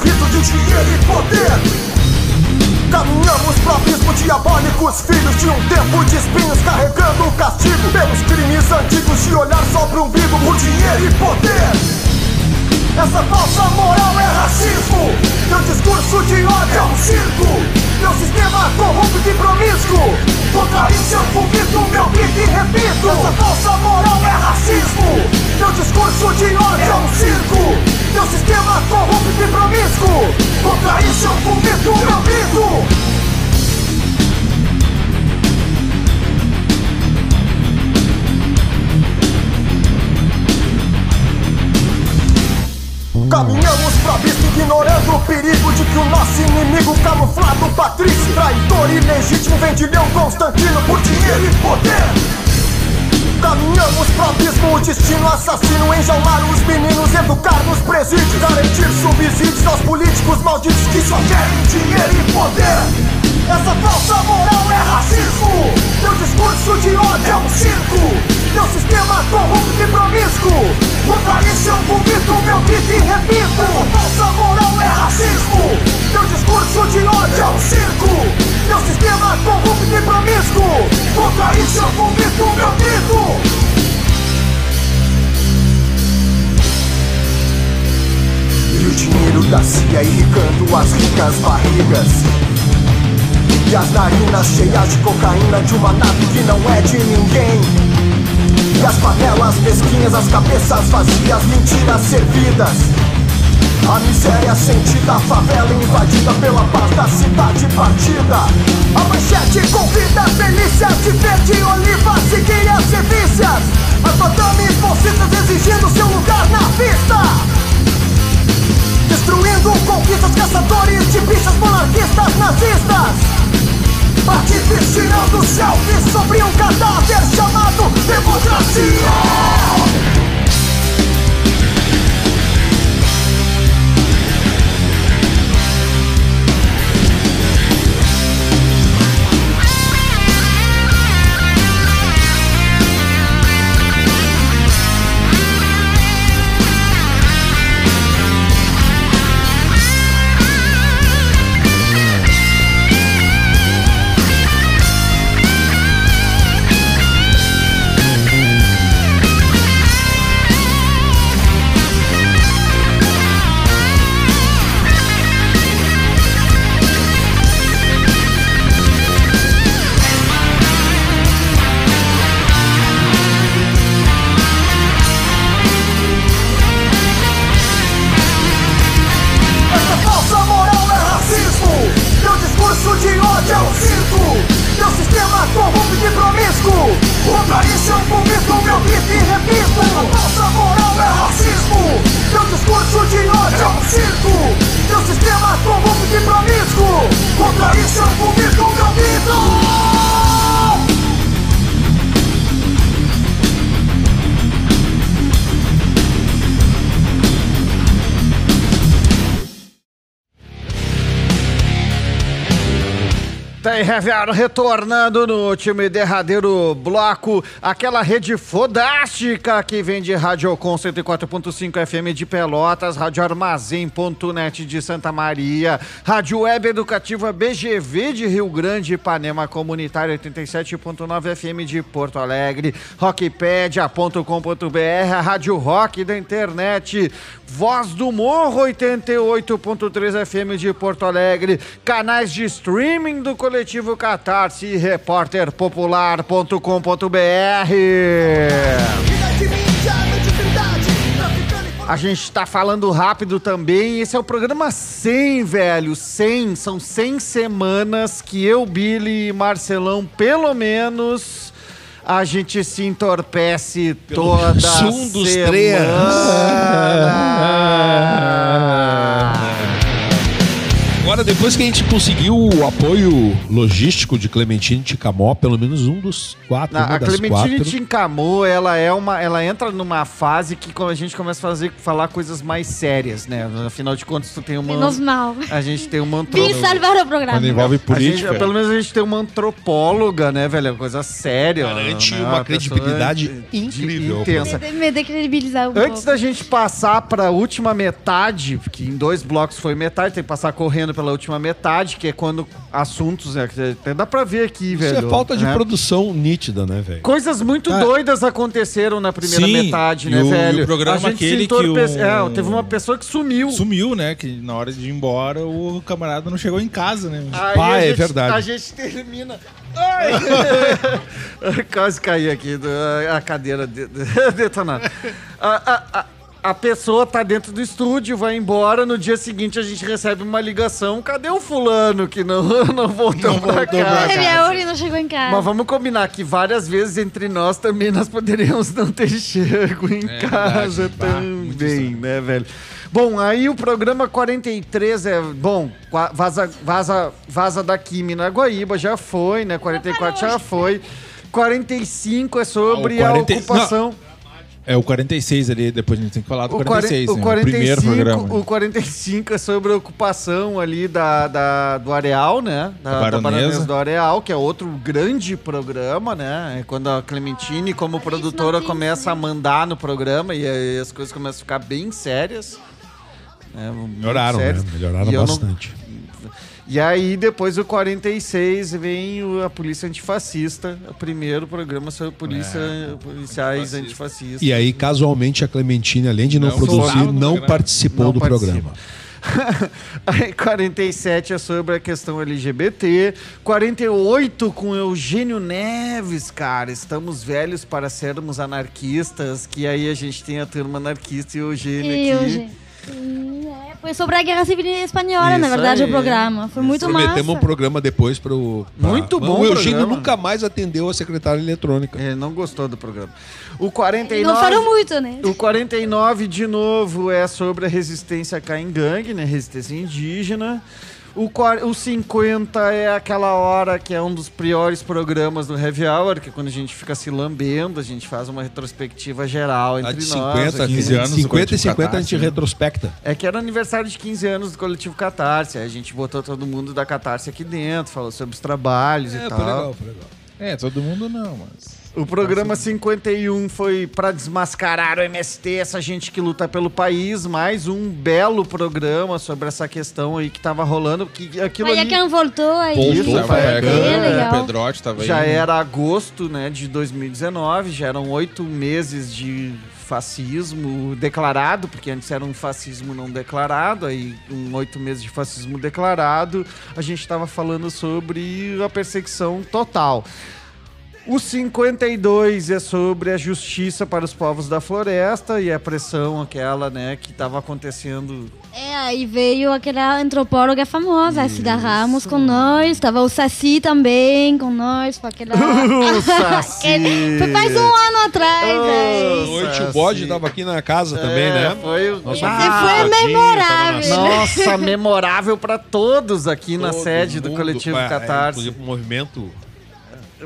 Ritos de dinheiro e poder. Caminhamos pro abismo diabólicos, filhos de um tempo de espinhos carregando o castigo Pelos crimes antigos de olhar só pro umbigo por dinheiro e poder. Essa falsa moral é racismo. Teu discurso de ódio é um circo. Meu sistema corrupto e promíscuo. Contra isso eu vomito meu grito e repito. Essa falsa moral é racismo. Teu discurso de ódio é um circo Meu sistema corrupto e promíscuo Contra isso eu vomito meu grito Caminhamos probista ignorando o perigo de que o nosso inimigo camuflado Patrício, traidor ilegítimo vendilhão Constantino por dinheiro e poder. Caminhamos pro abismo, o destino assassino Enjaular os meninos, educar nos presídios Garantir subsídios aos políticos malditos Que só querem dinheiro e poder. Essa falsa moral é racismo. Teu discurso de ódio é um circo. Teu sistema corrupto e promíscuo. Contra isso eu vomito, meu grito e repito. Essa falsa moral é racismo. Teu discurso de ódio é um circo Teu sistema corrupto e promíscuo Contra isso eu vomito, meu grito. E o dinheiro da CIA irrigando as ricas barrigas. E as narinas cheias de cocaína de uma nave que não é de ninguém. E as panelas mesquinhas, as cabeças vazias, mentiras servidas a miséria sentida, a favela invadida pela paz da cidade partida. A manchete convida delícias de verde, oliva, seguir as delícias. As madames bolsistas exigindo seu lugar na vista. Destruindo conquistas, caçadores de bichas monarquistas nazistas. Partidos tirando selfies sobre um cadáver chamado democracia. Reviaro retornando no último e derradeiro bloco. Aquela rede fodástica que vem de Rádio Com 104.5 FM de Pelotas, Rádio Armazém.net de Santa Maria, Rádio Web Educativa BGV de Rio Grande, Ipanema Comunitário 87.9 FM de Porto Alegre, rockpedia.com.br, Rádio Rock da internet, Voz do Morro 88.3 FM de Porto Alegre, canais de streaming do coletivo Catarse e repórterpopular.com.br. A gente tá falando rápido também. Esse é o programa 100, velho. 100. São 100 semanas que eu, Billy e Marcelão, pelo menos, a gente se entorpece toda menos um dos semana. três. Agora, depois que a gente conseguiu o apoio logístico de Clementine Ticamó, pelo menos um dos quatro, Na- uma a das Clementine quatro. Tincamô, ela é uma, ela entra numa fase que quando a gente começa a fazer, falar coisas mais sérias, né? Afinal de contas, tu tem uma, Menos mal. a gente tem uma Vim antropóloga. salvar o programa. Quando envolve A gente, política. pelo menos a gente tem uma antropóloga, né, velho? É uma coisa séria. Garante né? uma pessoa credibilidade de- incrível. intensa. Me, decredibilizar um Antes pouco. da gente passar para a última metade, que em dois blocos foi metade, tem que passar correndo pela última metade, que é quando assuntos, né, até dá pra ver aqui, Isso velho. é falta de né? produção nítida, né, velho? Coisas muito Ah. doidas aconteceram na primeira Sim, metade, e né, o- velho? e o programa a gente aquele se que o- É, teve uma pessoa que sumiu. Sumiu, né? Que na hora de ir embora o camarada não chegou em casa, né? Aí Pá, é gente- verdade. A gente termina. Ai! Quase caí aqui, a cadeira de, de- detonada. A, a, a, a pessoa tá dentro do estúdio, vai embora. No dia seguinte a gente recebe uma ligação. Cadê o fulano que não, não voltou Não pra voltou pra casa? Teve a hora e não chegou em casa. Mas vamos combinar que várias vezes entre nós também nós poderíamos não ter chego em É casa verdade. Bah, também, né, velho? Bom, aí o programa 43 é. Bom, vaza, vaza, vaza daqui, Minaguaíba já foi, né? 44 já foi. 45 é sobre Ah, o a 40 ocupação. É o 46 ali, depois a gente tem que falar do O, 46, quaren- né? o 45, o primeiro programa. o 45 é sobre a ocupação ali da, da- do Areal, né? Da, Baronesa. do Areal, que é outro grande programa, né? É quando a Clementine, como produtora, começa a mandar no programa e aí as coisas começam a ficar bem sérias. né? Melhoraram, né? sérias. Melhoraram E eu não- bastante. E aí, depois do 46, vem o- a Polícia Antifascista, o primeiro programa sobre polícia, policiais antifascistas. E aí, casualmente, a Clementine, além de não, Não produzir, não programa. participou Não do participa. programa. Aí 47 é sobre a questão LGBT. 48 com Eugênio Neves, cara. Estamos velhos para sermos anarquistas. Que aí a gente tem a turma anarquista e o Eugênio E aqui. hoje. É, foi sobre a Guerra Civil Espanhola, na Isso verdade, aí. o programa. Foi muito Prometemos massa. um programa depois para o. Muito bom O Eugênio programa. nunca mais atendeu a secretária eletrônica. Ele não gostou do programa. O Não 49. foram muito, né? O 49, de novo, é sobre a resistência Caingangue, né? Resistência indígena. O, quar- o 50 é aquela hora que é um dos piores programas do Heavy Hour, que é quando a gente fica se lambendo, a gente faz uma retrospectiva geral A entre de nós. 50, aqui. 15 anos do 50 e Coletivo 50 a Catarse, gente né? retrospecta. É que era aniversário de 15 anos do coletivo Catarse. Aí a gente botou todo mundo da Catarse aqui dentro, falou sobre os trabalhos e É, tal. foi legal, foi legal. É, todo mundo não, mas... O programa 51 foi para desmascarar o MST, essa gente que luta pelo país. Mais um belo programa sobre essa questão aí que tava rolando. Que aquilo Aí ali voltou aí. Voltou, Isso, Tava foi é, o tava aí. já né? era agosto né, de 2019, já eram oito meses de fascismo declarado, porque antes era um fascismo não declarado, aí um oito meses de fascismo declarado, a gente estava falando sobre a perseguição total. O 52 é sobre a justiça para os povos da floresta e a pressão aquela, né, que estava acontecendo. É, aí veio aquela antropóloga famosa, a Cida Ramos com nós. Tava o Saci também com nós, com aquela. O Saci! Foi faz um ano atrás, Oh. Noite o bode tava aqui na casa também, É, né? Foi o... Nossa, Ah, foi memorável. na- Nossa, memorável para todos aqui na Todo sede do mundo, coletivo é, é, Catarse. inclusive o movimento.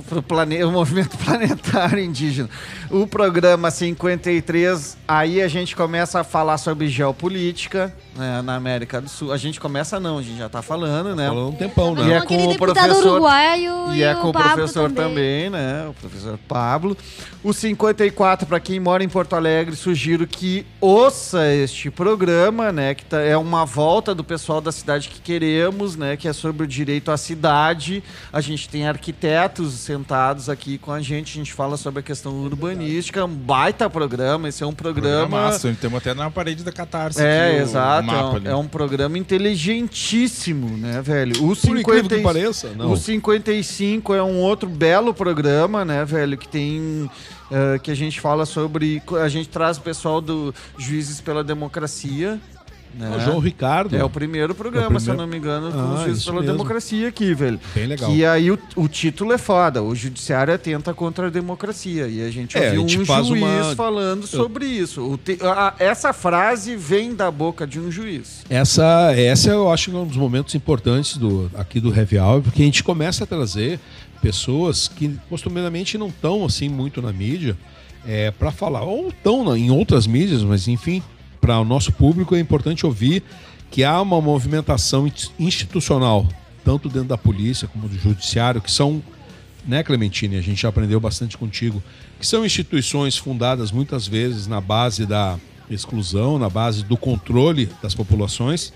Pro plane... O movimento planetário indígena. O programa 53, aí a gente começa a falar sobre geopolítica né, na América do Sul. A gente começa não, a gente já tá falando, né? Falando um tempão, E né? é Com aquele com o deputado professor- uruguaio E é o com o Pablo professor também. né? O professor Pablo. O 54, para quem mora em Porto Alegre, sugiro que ouça este programa, né? Que tá- é uma volta do pessoal da cidade que queremos, né? Que é sobre o direito à cidade. A gente tem arquitetos sentados aqui com a gente. A gente fala sobre a questão urbanística. Um baita programa. Esse é um Programa programa. massa, temos até na parede da Catarse. É, aqui, exato. o mapa é, um, é um programa inteligentíssimo, né, velho? O Por incrível 50 que pareça, não. O 55 é um outro belo programa, né, velho? Que tem. eh, que a gente fala sobre. A gente traz o pessoal do Juízes pela Democracia. Né? O João Ricardo. É o primeiro programa, É o se eu primeiro. não me engano, Ah, Juízes pela mesmo. Democracia aqui, velho. Bem legal. Que aí o, o título é foda. O Judiciário atenta contra a democracia. E a gente É, ouviu um juiz uma- falando sobre isso. Te- essa frase vem da boca de um juiz. Essa, essa eu acho que é um dos momentos importantes do, aqui do Heavy Hour, porque a gente começa a trazer pessoas que costumeiramente não estão assim muito na mídia é, para falar, ou estão em outras mídias, mas enfim, para o nosso público é importante ouvir que há uma movimentação ins- institucional, tanto dentro da polícia como do judiciário, que são, né, Clementine, a gente já aprendeu bastante contigo, que são instituições fundadas muitas vezes na base da exclusão, na base do controle das populações,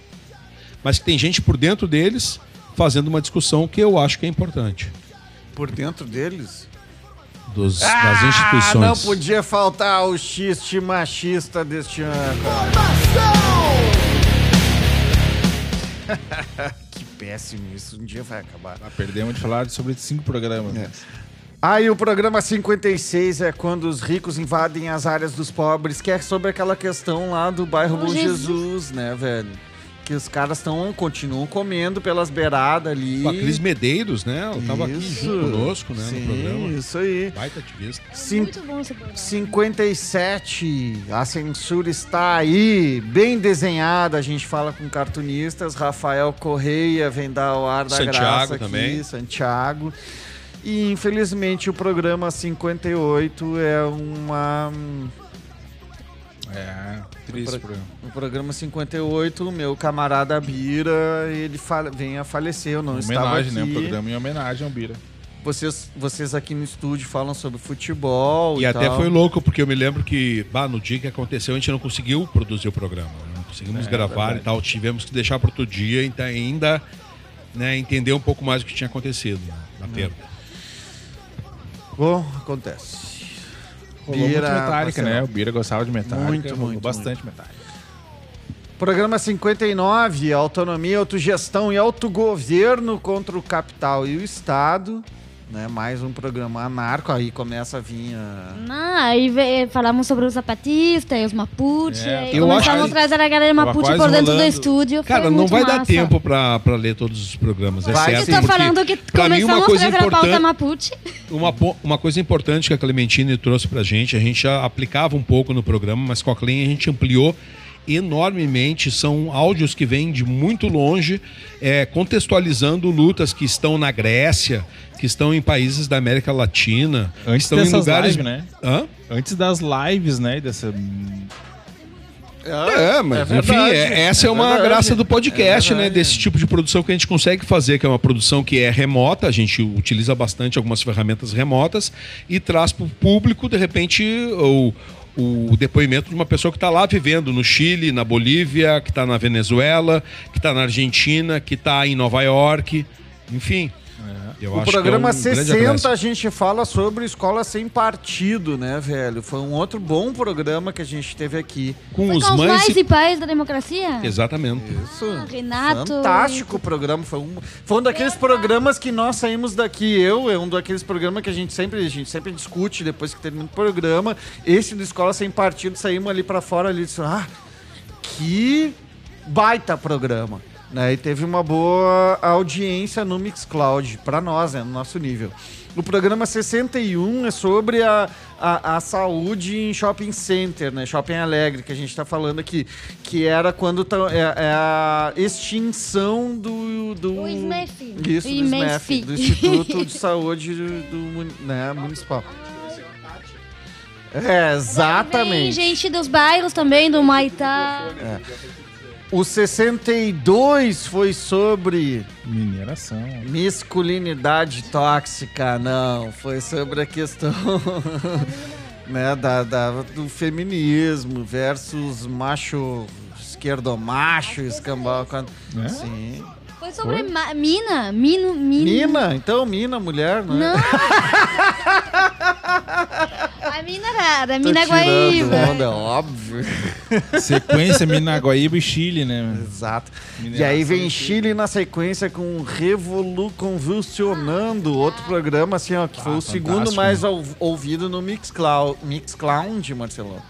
mas que tem gente por dentro deles fazendo uma discussão que eu acho que é importante. Por dentro deles? Dos, das Ah, instituições. não podia faltar o xiste machista deste ano. que péssimo isso. Um dia vai acabar. Ah, perdemos de falar sobre cinco programas. né? Aí o programa 56 é quando os ricos invadem as áreas dos pobres, que é sobre aquela questão lá do bairro Bom Bom Jesus. Jesus. né, velho? Que os caras estão continuam comendo pelas beiradas ali. Com a Cris Medeiros, né? Ela tava aqui junto conosco, né? Sim, no programa. isso aí. Baita ativista. Cin- Muito bom esse programa. 57, a censura está aí, bem desenhada. A gente fala com cartunistas. Rafael Correia vem dar o ar da Santiago graça aqui, também. Santiago. E infelizmente o programa 58 é uma. É, triste Pro- o programa. O programa 58, o meu camarada Bira, ele vem a falecer. Eu não estava Homenagem, aqui. né? O programa em homenagem ao Bira. Vocês, vocês aqui no estúdio falam sobre futebol. E até tal. foi louco, porque eu me lembro que, bah, no dia que aconteceu, a gente não conseguiu produzir o programa. né? Não conseguimos É, gravar verdade. e tal. Tivemos que deixar para outro dia, então ainda né, entender um pouco mais o que tinha acontecido né, na perda. Bom, acontece. Rolou muito Bira, Metallica, né? O Bira gostava de Metallica. Muito, muito, Bastante Metallica. Programa 59, autonomia, autogestão e autogoverno contra o capital e o Estado. Né? Mais um programa anarco, aí começa a vir a... Não, aí falamos sobre os zapatistas e os Mapuche. É, aí eu começamos acho a que- trazer a galera Mapuche por dentro do rolando. estúdio. Cara, não vai dar massa. tempo pra, pra ler todos os programas. É Vai, certo, Você tá falando que começamos uma a coisa trazer a pauta importante, Mapuche. uma, uma coisa importante que a Clementine trouxe pra gente, a gente já aplicava um pouco no programa, mas com a Clem a gente ampliou enormemente. São áudios que vêm de muito longe, é, contextualizando lutas que estão na Grécia, que estão em países da América Latina, Antes estão em dessas lugares. lives, né? Hã? Antes das lives, né? Dessa... É, mas É enfim, é- essa é, é uma verdade. graça do podcast, É né? Desse tipo de produção que a gente consegue fazer, que é uma produção que é remota, a gente utiliza bastante algumas ferramentas remotas e traz para o público, de repente, o, o depoimento de uma pessoa que está lá vivendo no Chile, na Bolívia, que está na Venezuela, que está na Argentina, que está em Nova York, enfim. Eu O acho que é programa um grande 60 acréscimo. a gente fala sobre escola sem partido, né, velho? Foi um outro bom programa que a gente teve aqui. com Foi os com os mães mães e... e pais da democracia. Exatamente. Isso. Ah, Renato. Fantástico o programa. Foi um, foi um daqueles programas que nós saímos daqui. Eu, é um daqueles programas que a gente sempre, a gente sempre discute depois que termina o programa. Esse do Escola Sem Partido, saímos ali pra fora ali e disse, ah, que baita programa. Né? E teve uma boa audiência no Mixcloud, pra nós, né? no nosso nível. O programa 61 é sobre a, a, a saúde em shopping center, né? Shopping Alegre, que a gente está falando aqui. Que era quando tá- é, é a extinção do. do O SMEF. Isso, do IMEF. SMEF, do Instituto de Saúde do, do né, Municipal. É, Tem exatamente. gente dos bairros também, do Maitá. O 62 foi sobre Mineração. masculinidade tóxica, não. Foi sobre a questão né, da, da- do feminismo versus macho esquerdo-macho, escambau. É? Sim. Foi sobre ma- mina. Mino, mino. Mina, então mina, mulher, não é? Não. a mina era, era Tô mina Guaíba. onda, óbvio. Sequência Minaguaíba e Chile, né? Exato. E Mineração aí vem em Chile na sequência com Revolu Convulsionando, outro programa assim, ó, que foi Ah, o segundo fantástico, mais ou- ouvido no Mixcloud, Mixcloud, Marcelo.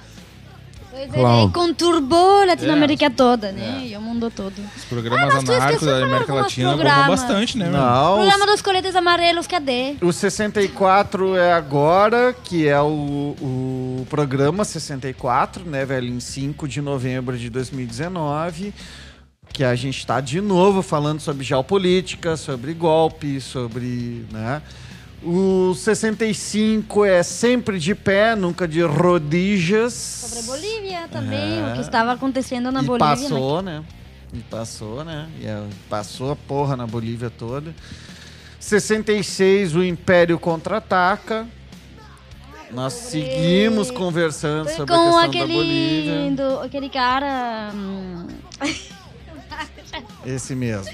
Pois é, Clown. daí conturbou a Latinoamérica toda, né? E o mundo todo. Os programas Ah, anarcos da América Latina bombam bastante, né, meu? Não, Programa dos coletes amarelos, cadê? o 64 é agora, que é o, o programa 64, né, velho, em 5 de novembro de 2019. Que a gente tá de novo falando sobre geopolítica, sobre golpe, sobre, né? O 65 é sempre de pé, nunca de rodilhas. Sobre Bolívia também, É. o que estava acontecendo na e Bolívia. passou, né? E passou, né? E é, passou a porra na Bolívia toda. 66, o Império contra-ataca. Nós seguimos conversando Foi sobre a questão da aquele, Bolívia. do, aquele cara... hum, Esse mesmo.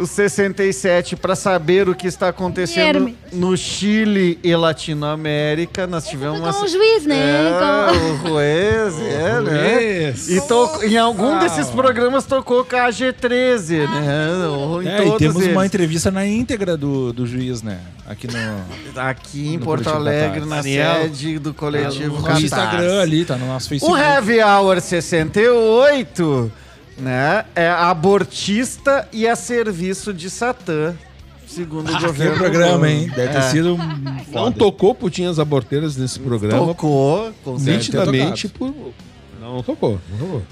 O 67, para saber o que está acontecendo Guilherme. no Chile e Latinoamérica. Nós tivemos uma. com o juiz, né? É, Com- o Ruiz, é, né? Juiz. E to- em algum desses programas tocou KG13, né? Ou em É, e temos uma eles. entrevista na íntegra do, do juiz, né? Aqui no, Aqui em No Porto Coletivo Alegre, na Daniel. sede do coletivo no Catarse. Instagram ali, tá no nosso O Facebook. Heavy Hour 68 né? É abortista e a serviço de Satã, segundo o Que governo. programa, hein? Deve ter É. sido um Não foda. tocou putinhas aborteiras nesse programa. Tocou, com certeza. Nitidamente por. Não, não tocou. Não tocou.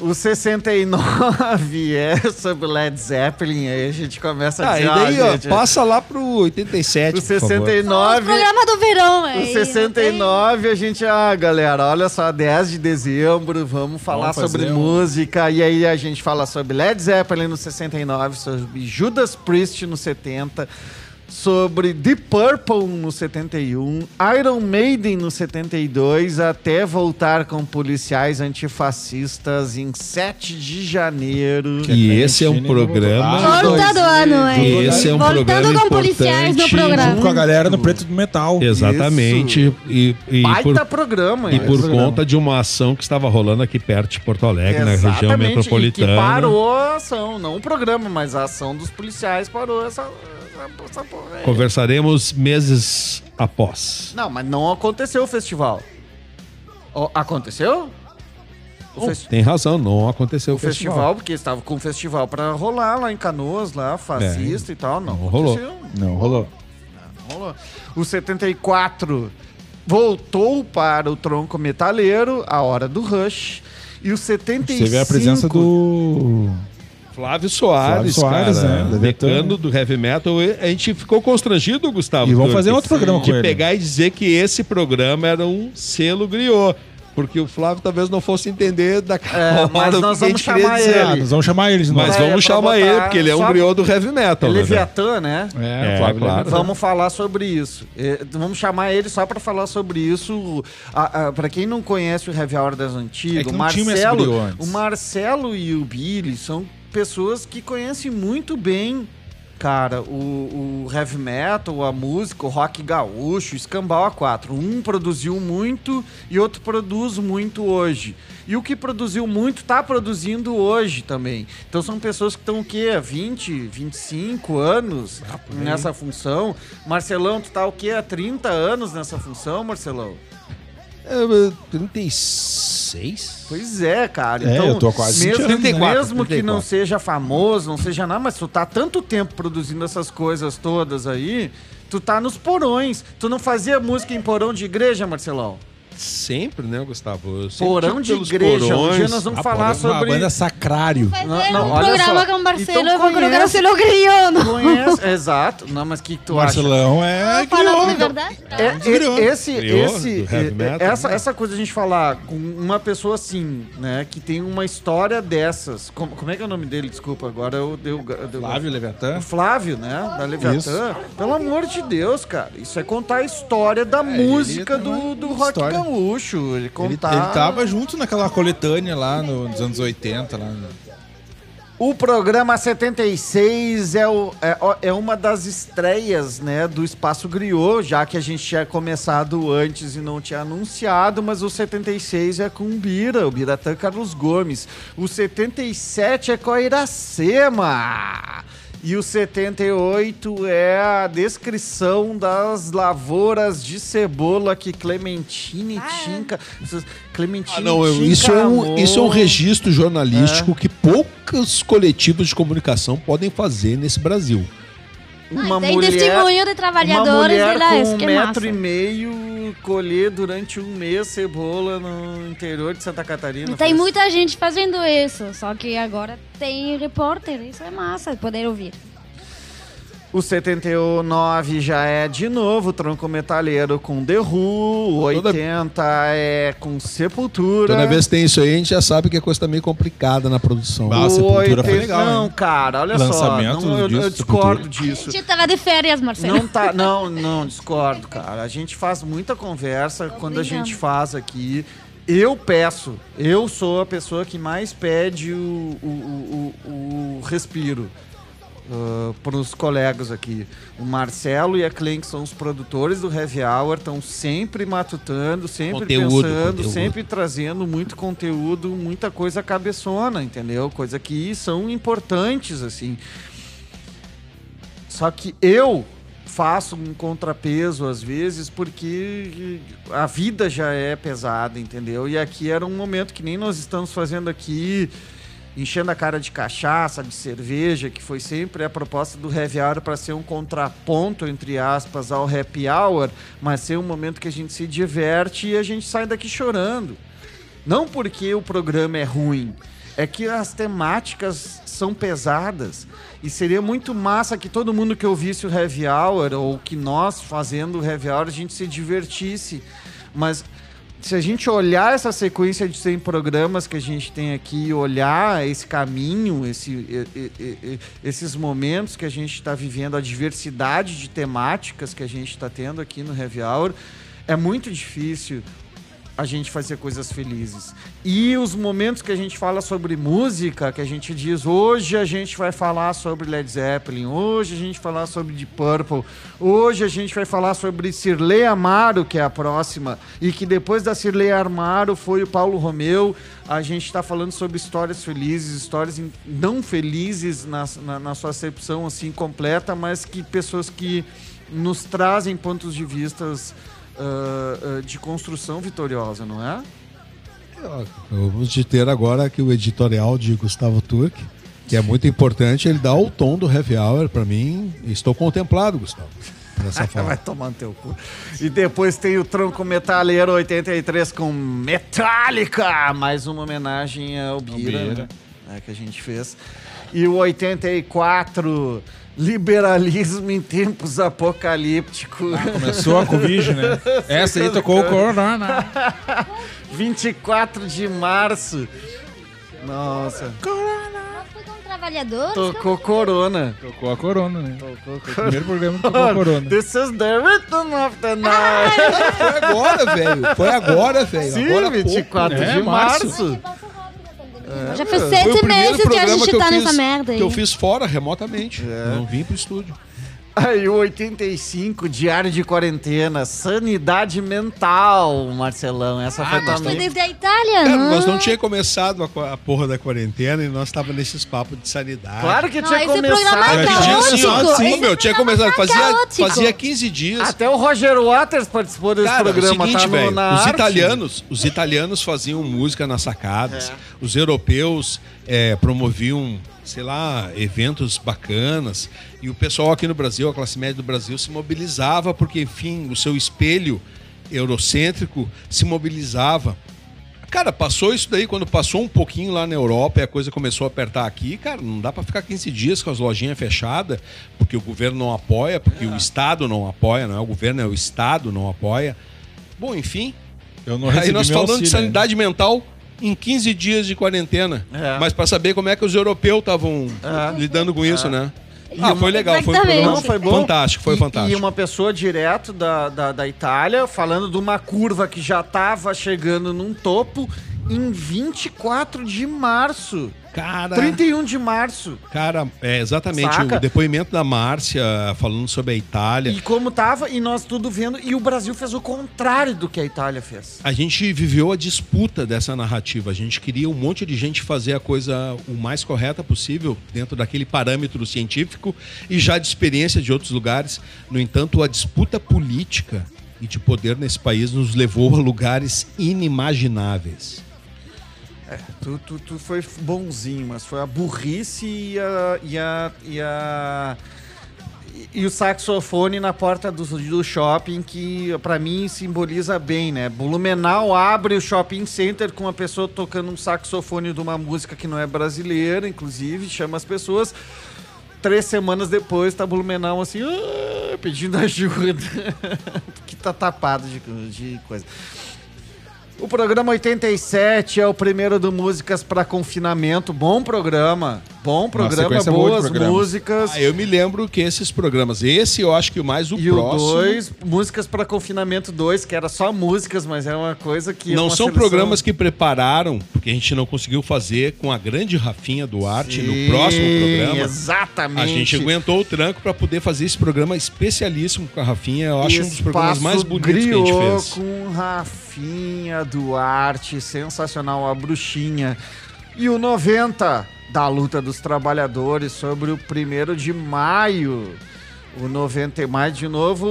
O 69 é sobre Led Zeppelin, aí a gente começa a Ah, dizer, e daí, ó, gente, passa lá pro 87. o por favor. 69... Programa do verão, O aí. 69, a gente, ah, galera, olha só, 10 de dezembro, vamos falar Vamos sobre um- música. E aí a gente fala sobre Led Zeppelin no 69, sobre Judas Priest no 70, sobre Deep Purple no 71, Iron Maiden no 72, até voltar com policiais antifascistas em 7 de janeiro. E esse é um programa. Volta do ano, hein? Esse é um Voltando programa com policiais no importante. programa. Junto com a galera no preto do metal. Exatamente. E, e Baita por, programa, e por programa. conta de uma ação que estava rolando aqui perto de Porto Alegre, na região Exatamente, metropolitana. E que parou a ação, não o programa, mas a ação dos policiais parou essa, essa, essa porra aí. Conversaremos meses após. Não, mas não aconteceu o festival. Ó, aconteceu? O, Tem razão, não aconteceu o festival, porque estava com o festival pra rolar lá em Canoas, lá, fascista e tal. Não, Não rolou. aconteceu. Não, rolou. Não rolou. O 74 voltou para o tronco metaleiro, a hora do Rush. E o 75... Teve a presença do. Flávio Soares, Flávio Soares, cara, né? decano do heavy metal. A gente ficou constrangido, Gustavo. E vamos fazer outro programa com de ele. pegar e dizer que esse programa era um selo griot. Porque o Flávio talvez não fosse entender da É, mas nós vamos chamar dizer. ele. Ah, nós vamos chamar eles de novo. Mas É, vamos chamar ele, porque ele é um griot do heavy metal. né, velho? Leviatã, né? É, É, Flávio claro. Leviatã. Vamos falar sobre isso. É, vamos chamar ele só pra falar sobre isso. Para quem não conhece o Heavy Hour das É antigas, o Marcelo, o Marcelo e o Billy são pessoas que conhecem muito bem, cara, o, o heavy metal, a música, o rock gaúcho, o escambau A4. Um produziu muito e outro produz muito hoje. E o que produziu muito tá produzindo hoje também. Então são pessoas que estão o quê? 20, 25 anos nessa função. Marcelão, tu tá o quê? Há 30 anos nessa função, Marcelão? É, 36? Pois é, cara. É, então, eu tô quase mesmo, 20 anos, né? mesmo que 34. não seja famoso, não seja nada, mas tu tá tanto tempo produzindo essas coisas todas aí, tu tá nos porões. Tu não fazia música em porão de igreja, Marcelão? Sempre, né, Gustavo? Eu sempre Porão de igreja. Um porões. dia nós vamos Ah, falar Uma sobre... banda sacrário. Não, não, um olha programa só. com o Marcelo, Então eu vou colocar o conhece- selo griano. Conhece, exato. Não, mas o que, que tu acha? Marcelão é. Griot. verdade? É, e- esse, é, metal, essa, né? essa coisa de a gente falar com uma pessoa assim, né, que tem uma história dessas. Como, como é que é o nome dele? Desculpa, agora eu dei o. eu dei o- Flávio Leviatã. O Flávio, né? Da Leviatã. Pelo amor de Deus, cara. Isso é contar a história da música do, uma do rock história. Gaúcho. Ele Ele, contar. ele tava junto naquela coletânea lá no- nos anos 80. Lá no- O programa 76 é, o, é, é uma das estreias né, do Espaço Griot, já que a gente tinha começado antes e não tinha anunciado, mas o 76 é com o Bira, o Biratã Carlos Gomes. O 77 é com a Iracema. E o 78 é a descrição das lavouras de cebola que Clementine Tinca. Clementine Ah, não, eu- Tinca isso, é um, amou. isso é um registro É. jornalístico que poucos coletivos de comunicação podem fazer nesse Brasil. Uma tem mulher, testemunho de uma trabalhadores mulher de lá, com isso um que é metro massa. e meio colher durante um mês cebola no interior de Santa Catarina. Tem muita gente fazendo isso, só que agora tem repórter, isso é massa, poder ouvir. O 79 já é de novo tronco metalheiro com The Who, o Toda- 80 é com Sepultura. Toda vez que tem isso aí, a gente já sabe que a coisa tá meio complicada na produção. Ah, o Sepultura foi 80 legal, Não, hein? cara, olha Lançamento só. Não, eu, disso, eu discordo disso. A gente tava de férias, Marcelo. Não tá, não, não, discordo, cara. A gente faz muita conversa quando a brincando. gente faz aqui. Eu peço, eu sou a pessoa que mais pede o, o, o, o- o respiro para os colegas aqui. O Marcelo e a Clem, que são os produtores do Heavy Hour, estão sempre matutando, sempre Conteúdo, pensando, conteúdo. sempre trazendo muito conteúdo, muita coisa cabeçona, entendeu? Coisa que são importantes, assim. Só que eu faço um contrapeso às vezes porque a vida já é pesada, entendeu? E aqui era um momento que nem nós estamos fazendo aqui enchendo a cara de cachaça, de cerveja, que foi sempre a proposta do Heavy Hour para ser um contraponto, entre aspas, ao Happy Hour, mas ser um momento que a gente se diverte e a gente sai daqui chorando. Não porque o programa é ruim, é que as temáticas são pesadas. E seria muito massa que todo mundo que ouvisse o Heavy Hour, ou que nós fazendo o Heavy Hour, a gente se divertisse. Mas se a gente olhar essa sequência de 100 programas que a gente tem aqui, olhar esse caminho, esse, esses momentos que a gente está vivendo, a diversidade de temáticas que a gente está tendo aqui no Heavy Hour, é muito difícil a gente fazer coisas felizes. E os momentos que a gente fala sobre música, que a gente diz hoje a gente vai falar sobre Led Zeppelin, hoje a gente vai falar sobre Deep Purple, hoje a gente vai falar sobre Cirlei Amaro, que é a próxima, e que depois da Cirlei Amaro foi o Paulo Romeu. A gente está falando sobre histórias felizes, histórias não felizes na, na, na sua acepção assim completa, mas que pessoas que nos trazem pontos de vistas ah, ah, de construção vitoriosa, não é? Vamos de ter agora aqui o editorial de Gustavo Turk, que é muito importante. Ele dá o tom do Heavy Hour para mim. Estou contemplado, Gustavo, por essa Vai fala. tomar no teu cu. E depois tem o Tronco Metaleiro 83 com Metallica, mais uma homenagem ao Bira, Bira. né? É, que a gente fez. E o 84, Liberalismo em Tempos Apocalípticos. Começou a Covid, né? Essa aí tocou o Corona. 24 de março. Nossa, com trabalhadores? tocou Corona. Tocou a Corona, né? Tocou o primeiro programa que tocou a Corona. This is the rhythm of the night. Foi agora, velho. Foi agora, velho. Sim, agora há pouco. 24 É, de março. março. Já fez Foi sete meses que a gente tá fiz, nessa merda aí. que eu fiz fora, remotamente. Não vim pro estúdio. Aí o 85, diário de quarentena, sanidade mental, Marcelão. Essa foi nós amiga. desde a Itália, Cara, não? nós não tinha começado a, a porra da quarentena e nós estávamos nesses papos de sanidade. Claro que Não, tinha esse programa começado. é A gente tinha assim, ó, caótico. sim, Esse meu, tinha programa começado. tá Fazia, caótico. fazia 15 dias. Até o Roger Waters participou desse Cara, programa, é o seguinte, tá no, velho, na os arte. italianos, os italianos faziam música nas sacadas, É. os europeus é, promoviam, sei lá, eventos bacanas, e o pessoal aqui no Brasil, a classe média do Brasil, se mobilizava porque, enfim, o seu espelho eurocêntrico se mobilizava. Cara, passou isso daí, quando passou um pouquinho lá na Europa e a coisa começou a apertar aqui, cara, não dá pra ficar 15 dias com as lojinhas fechadas, porque o governo não apoia, porque o Estado não apoia, não é? O governo, é o Estado não apoia. Bom, enfim, Eu não aí nós falando auxílio de sanidade mental em 15 dias de quarentena. É. Mas pra saber como é que os europeus estavam É. lidando com isso, né? E Ah, uma- foi legal, foi um Não, foi bom. fantástico, foi E- fantástico. E uma pessoa direto da, da, da Itália falando de uma curva que já tava chegando num topo em 24 de março. Cara, 31 de março. cara, é exatamente Saca? o depoimento da Márcia falando sobre a Itália. E como tava, e nós tudo vendo, e o Brasil fez o contrário do que a Itália fez. A gente viveu a disputa dessa narrativa. A gente queria um monte de gente fazer a coisa o mais correta possível, dentro daquele parâmetro científico e já de experiência de outros lugares. No entanto, a disputa política e de poder nesse país nos levou a lugares inimagináveis. Tu, tu, tu foi bonzinho, mas foi a burrice e a. e a. e, a- e- o saxofone na porta do, do shopping, que pra mim simboliza bem, né? Blumenau abre o shopping center com uma pessoa tocando um saxofone de uma música que não é brasileira, inclusive, chama as pessoas. Três semanas depois tá Blumenau assim, "Ah", pedindo ajuda. que tá tapado de, de coisa. O programa 87 é o primeiro do Músicas para Confinamento. Bom programa. Bom programa, boa boas programas. músicas. Ah, eu me lembro que esses programas, esse eu acho que o mais o E próximo. o 2, Músicas para Confinamento 2, que era só músicas, mas é uma coisa que. Não são seleção- programas que prepararam, porque a gente não conseguiu fazer com a grande Rafinha Duarte no Sim, próximo programa. Exatamente. A gente aguentou o tranco para poder fazer esse programa especialíssimo com a Rafinha. Eu acho um dos programas Espaço mais bonitos que a gente fez. com Rafinha Duarte, sensacional, a bruxinha. E o 90 da luta dos trabalhadores sobre o primeiro de maio. O 90 e mais de novo,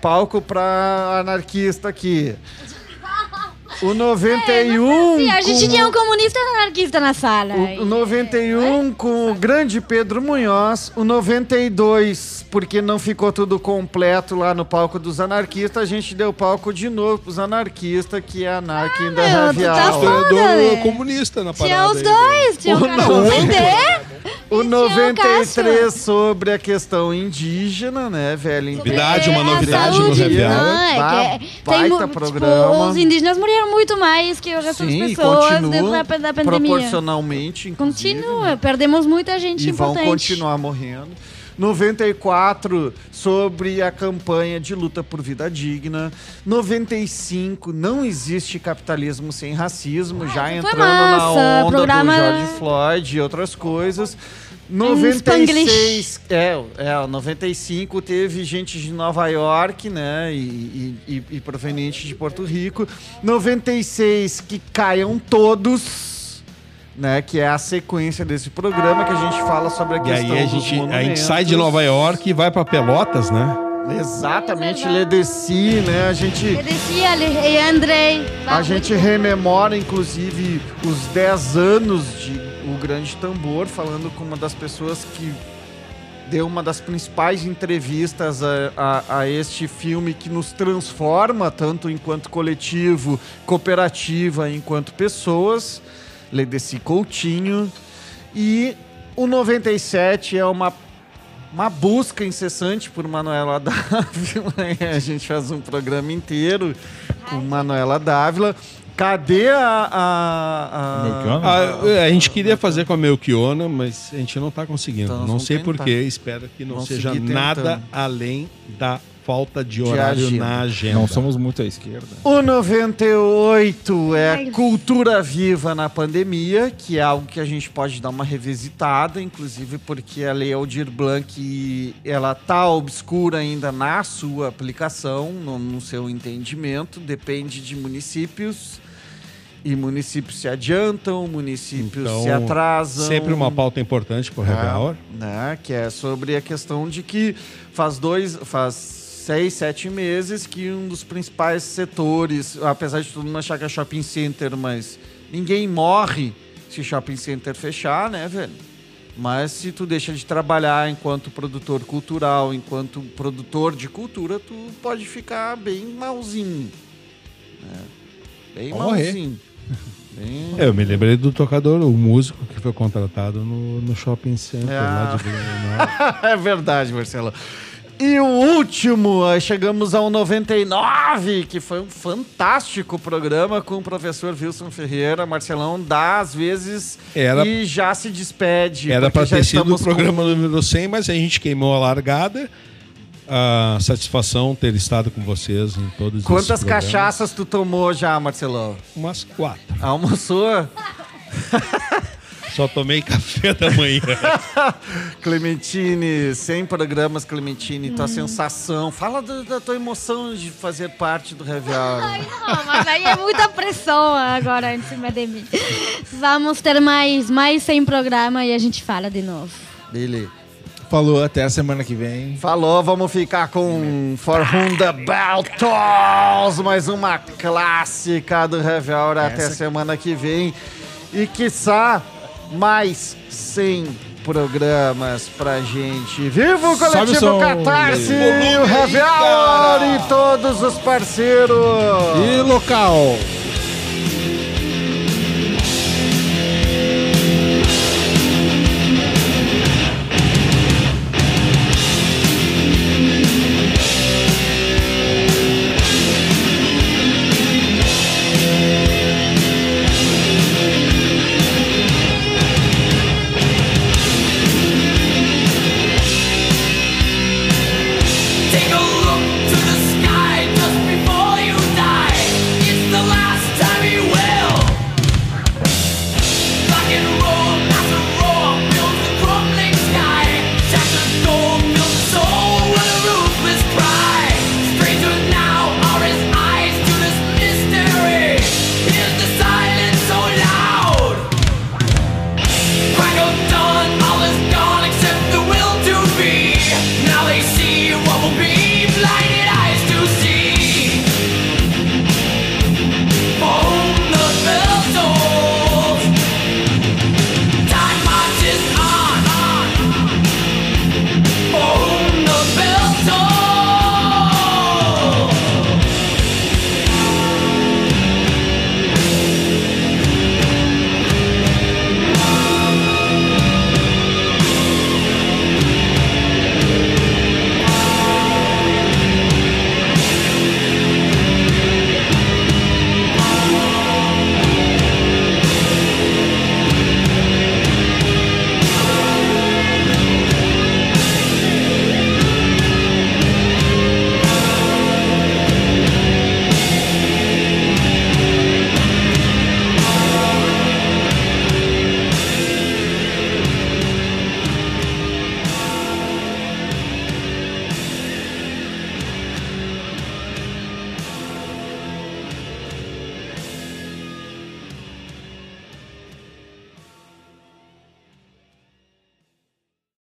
palco pra anarquista aqui. O 91 Sim, a gente com- tinha um comunista e um anarquista na sala. O, o 91 com o grande Pedro Munhoz, o 92, porque não ficou tudo completo lá no palco dos anarquistas, a gente deu palco de novo pros anarquistas, que é anarquia ainda meu, tu tá Ravial. foda. Né? comunista na parada. Tinha os aí, dois, tinha o. O e tinha o 93 Cássio. sobre a questão indígena, né, velho? Novidade, uma É, novidade no Revial. Não, é é- tem, mu- programa. Tipo, os indígenas morreram muito mais que o resto Sim, das pessoas continua depois da pandemia. proporcionalmente. inclusive, Continua, perdemos muita gente E vão importante. continuar morrendo. 94 sobre a campanha de luta por vida digna. 95 não existe capitalismo sem racismo, já foi entrando massa, na onda programa- do George Floyd e outras coisas. Um Spanglish. 96, é, é, 95 teve gente de Nova York, né, e, e, e- proveniente de Porto Rico. 96 que caiam todos, né, que é a sequência desse programa que a gente fala sobre a E questão aí a dos gente, a gente monumentos. sai de Nova York e vai pra Pelotas, né? Exatamente, Ledeci, né, a gente... Ali, e Andrei. A gente rememora, inclusive, os 10 anos de O Grande Tambor, falando com uma das pessoas que deu uma das principais entrevistas a, a- a este filme que nos transforma, tanto enquanto coletivo, cooperativa, enquanto pessoas. Ledeci Coutinho. E o 97 é uma uma busca incessante por Manuela Dávila. a gente faz um programa inteiro com Manuela Dávila. Cadê a. a, a- Melchiona? A, a gente queria fazer com a Melchiona, mas a gente não tá conseguindo. Então não sei porquê, espero que não Vamos seja nada tentando. além da falta de horário agenda. na agenda. Não somos muito à esquerda. O 98 é Cultura Viva na Pandemia, que é algo que a gente pode dar uma revisitada, inclusive porque a Lei Aldir Blanc ela tá obscura ainda na sua aplicação, no, no seu entendimento, depende de municípios. E municípios se adiantam, municípios Então, se atrasam. Sempre uma pauta importante pro Happy Hour. É, né, que é sobre a questão de que faz dois, faz seis, sete meses que um dos principais setores, apesar de todo mundo achar que é shopping center, mas ninguém morre se shopping center fechar, né, velho? Mas se tu deixa de trabalhar enquanto produtor cultural, enquanto produtor de cultura, tu pode ficar bem malzinho. né? Bem Pode morrer. Bem- Eu me lembrei do tocador, o músico que foi contratado no, no shopping center É. lá de Blumenau. é verdade, Marcelo. E o último, aí chegamos ao 99, que foi um fantástico programa com o professor Wilson Ferreira. Marcelão dá às vezes Era- e já se despede. Era já ter sido o estamos com- programa número 100, mas a gente queimou a largada. A satisfação ter estado com vocês em todos Quantas esses programas. cachaças tu tomou já, Marcelão? Umas quatro. Almoçou? Só tomei café da manhã. Clementine, 100 programas, Clementine, tua sensação. Fala do- da tua emoção de fazer parte do Revial. Ai, não, mas aí é muita pressão agora em cima de mim. Vamos ter mais, mais 100 programa e a gente fala de novo. Billy. Falou, até a semana que vem. Falou, vamos ficar com For Whom the Bell Tolls, mais uma clássica do Hour até Essa- semana que vem. E quiçá mais 100 programas pra gente. Viva o Sobe o Coletivo som. Catarse, o cara. e todos os parceiros. E local.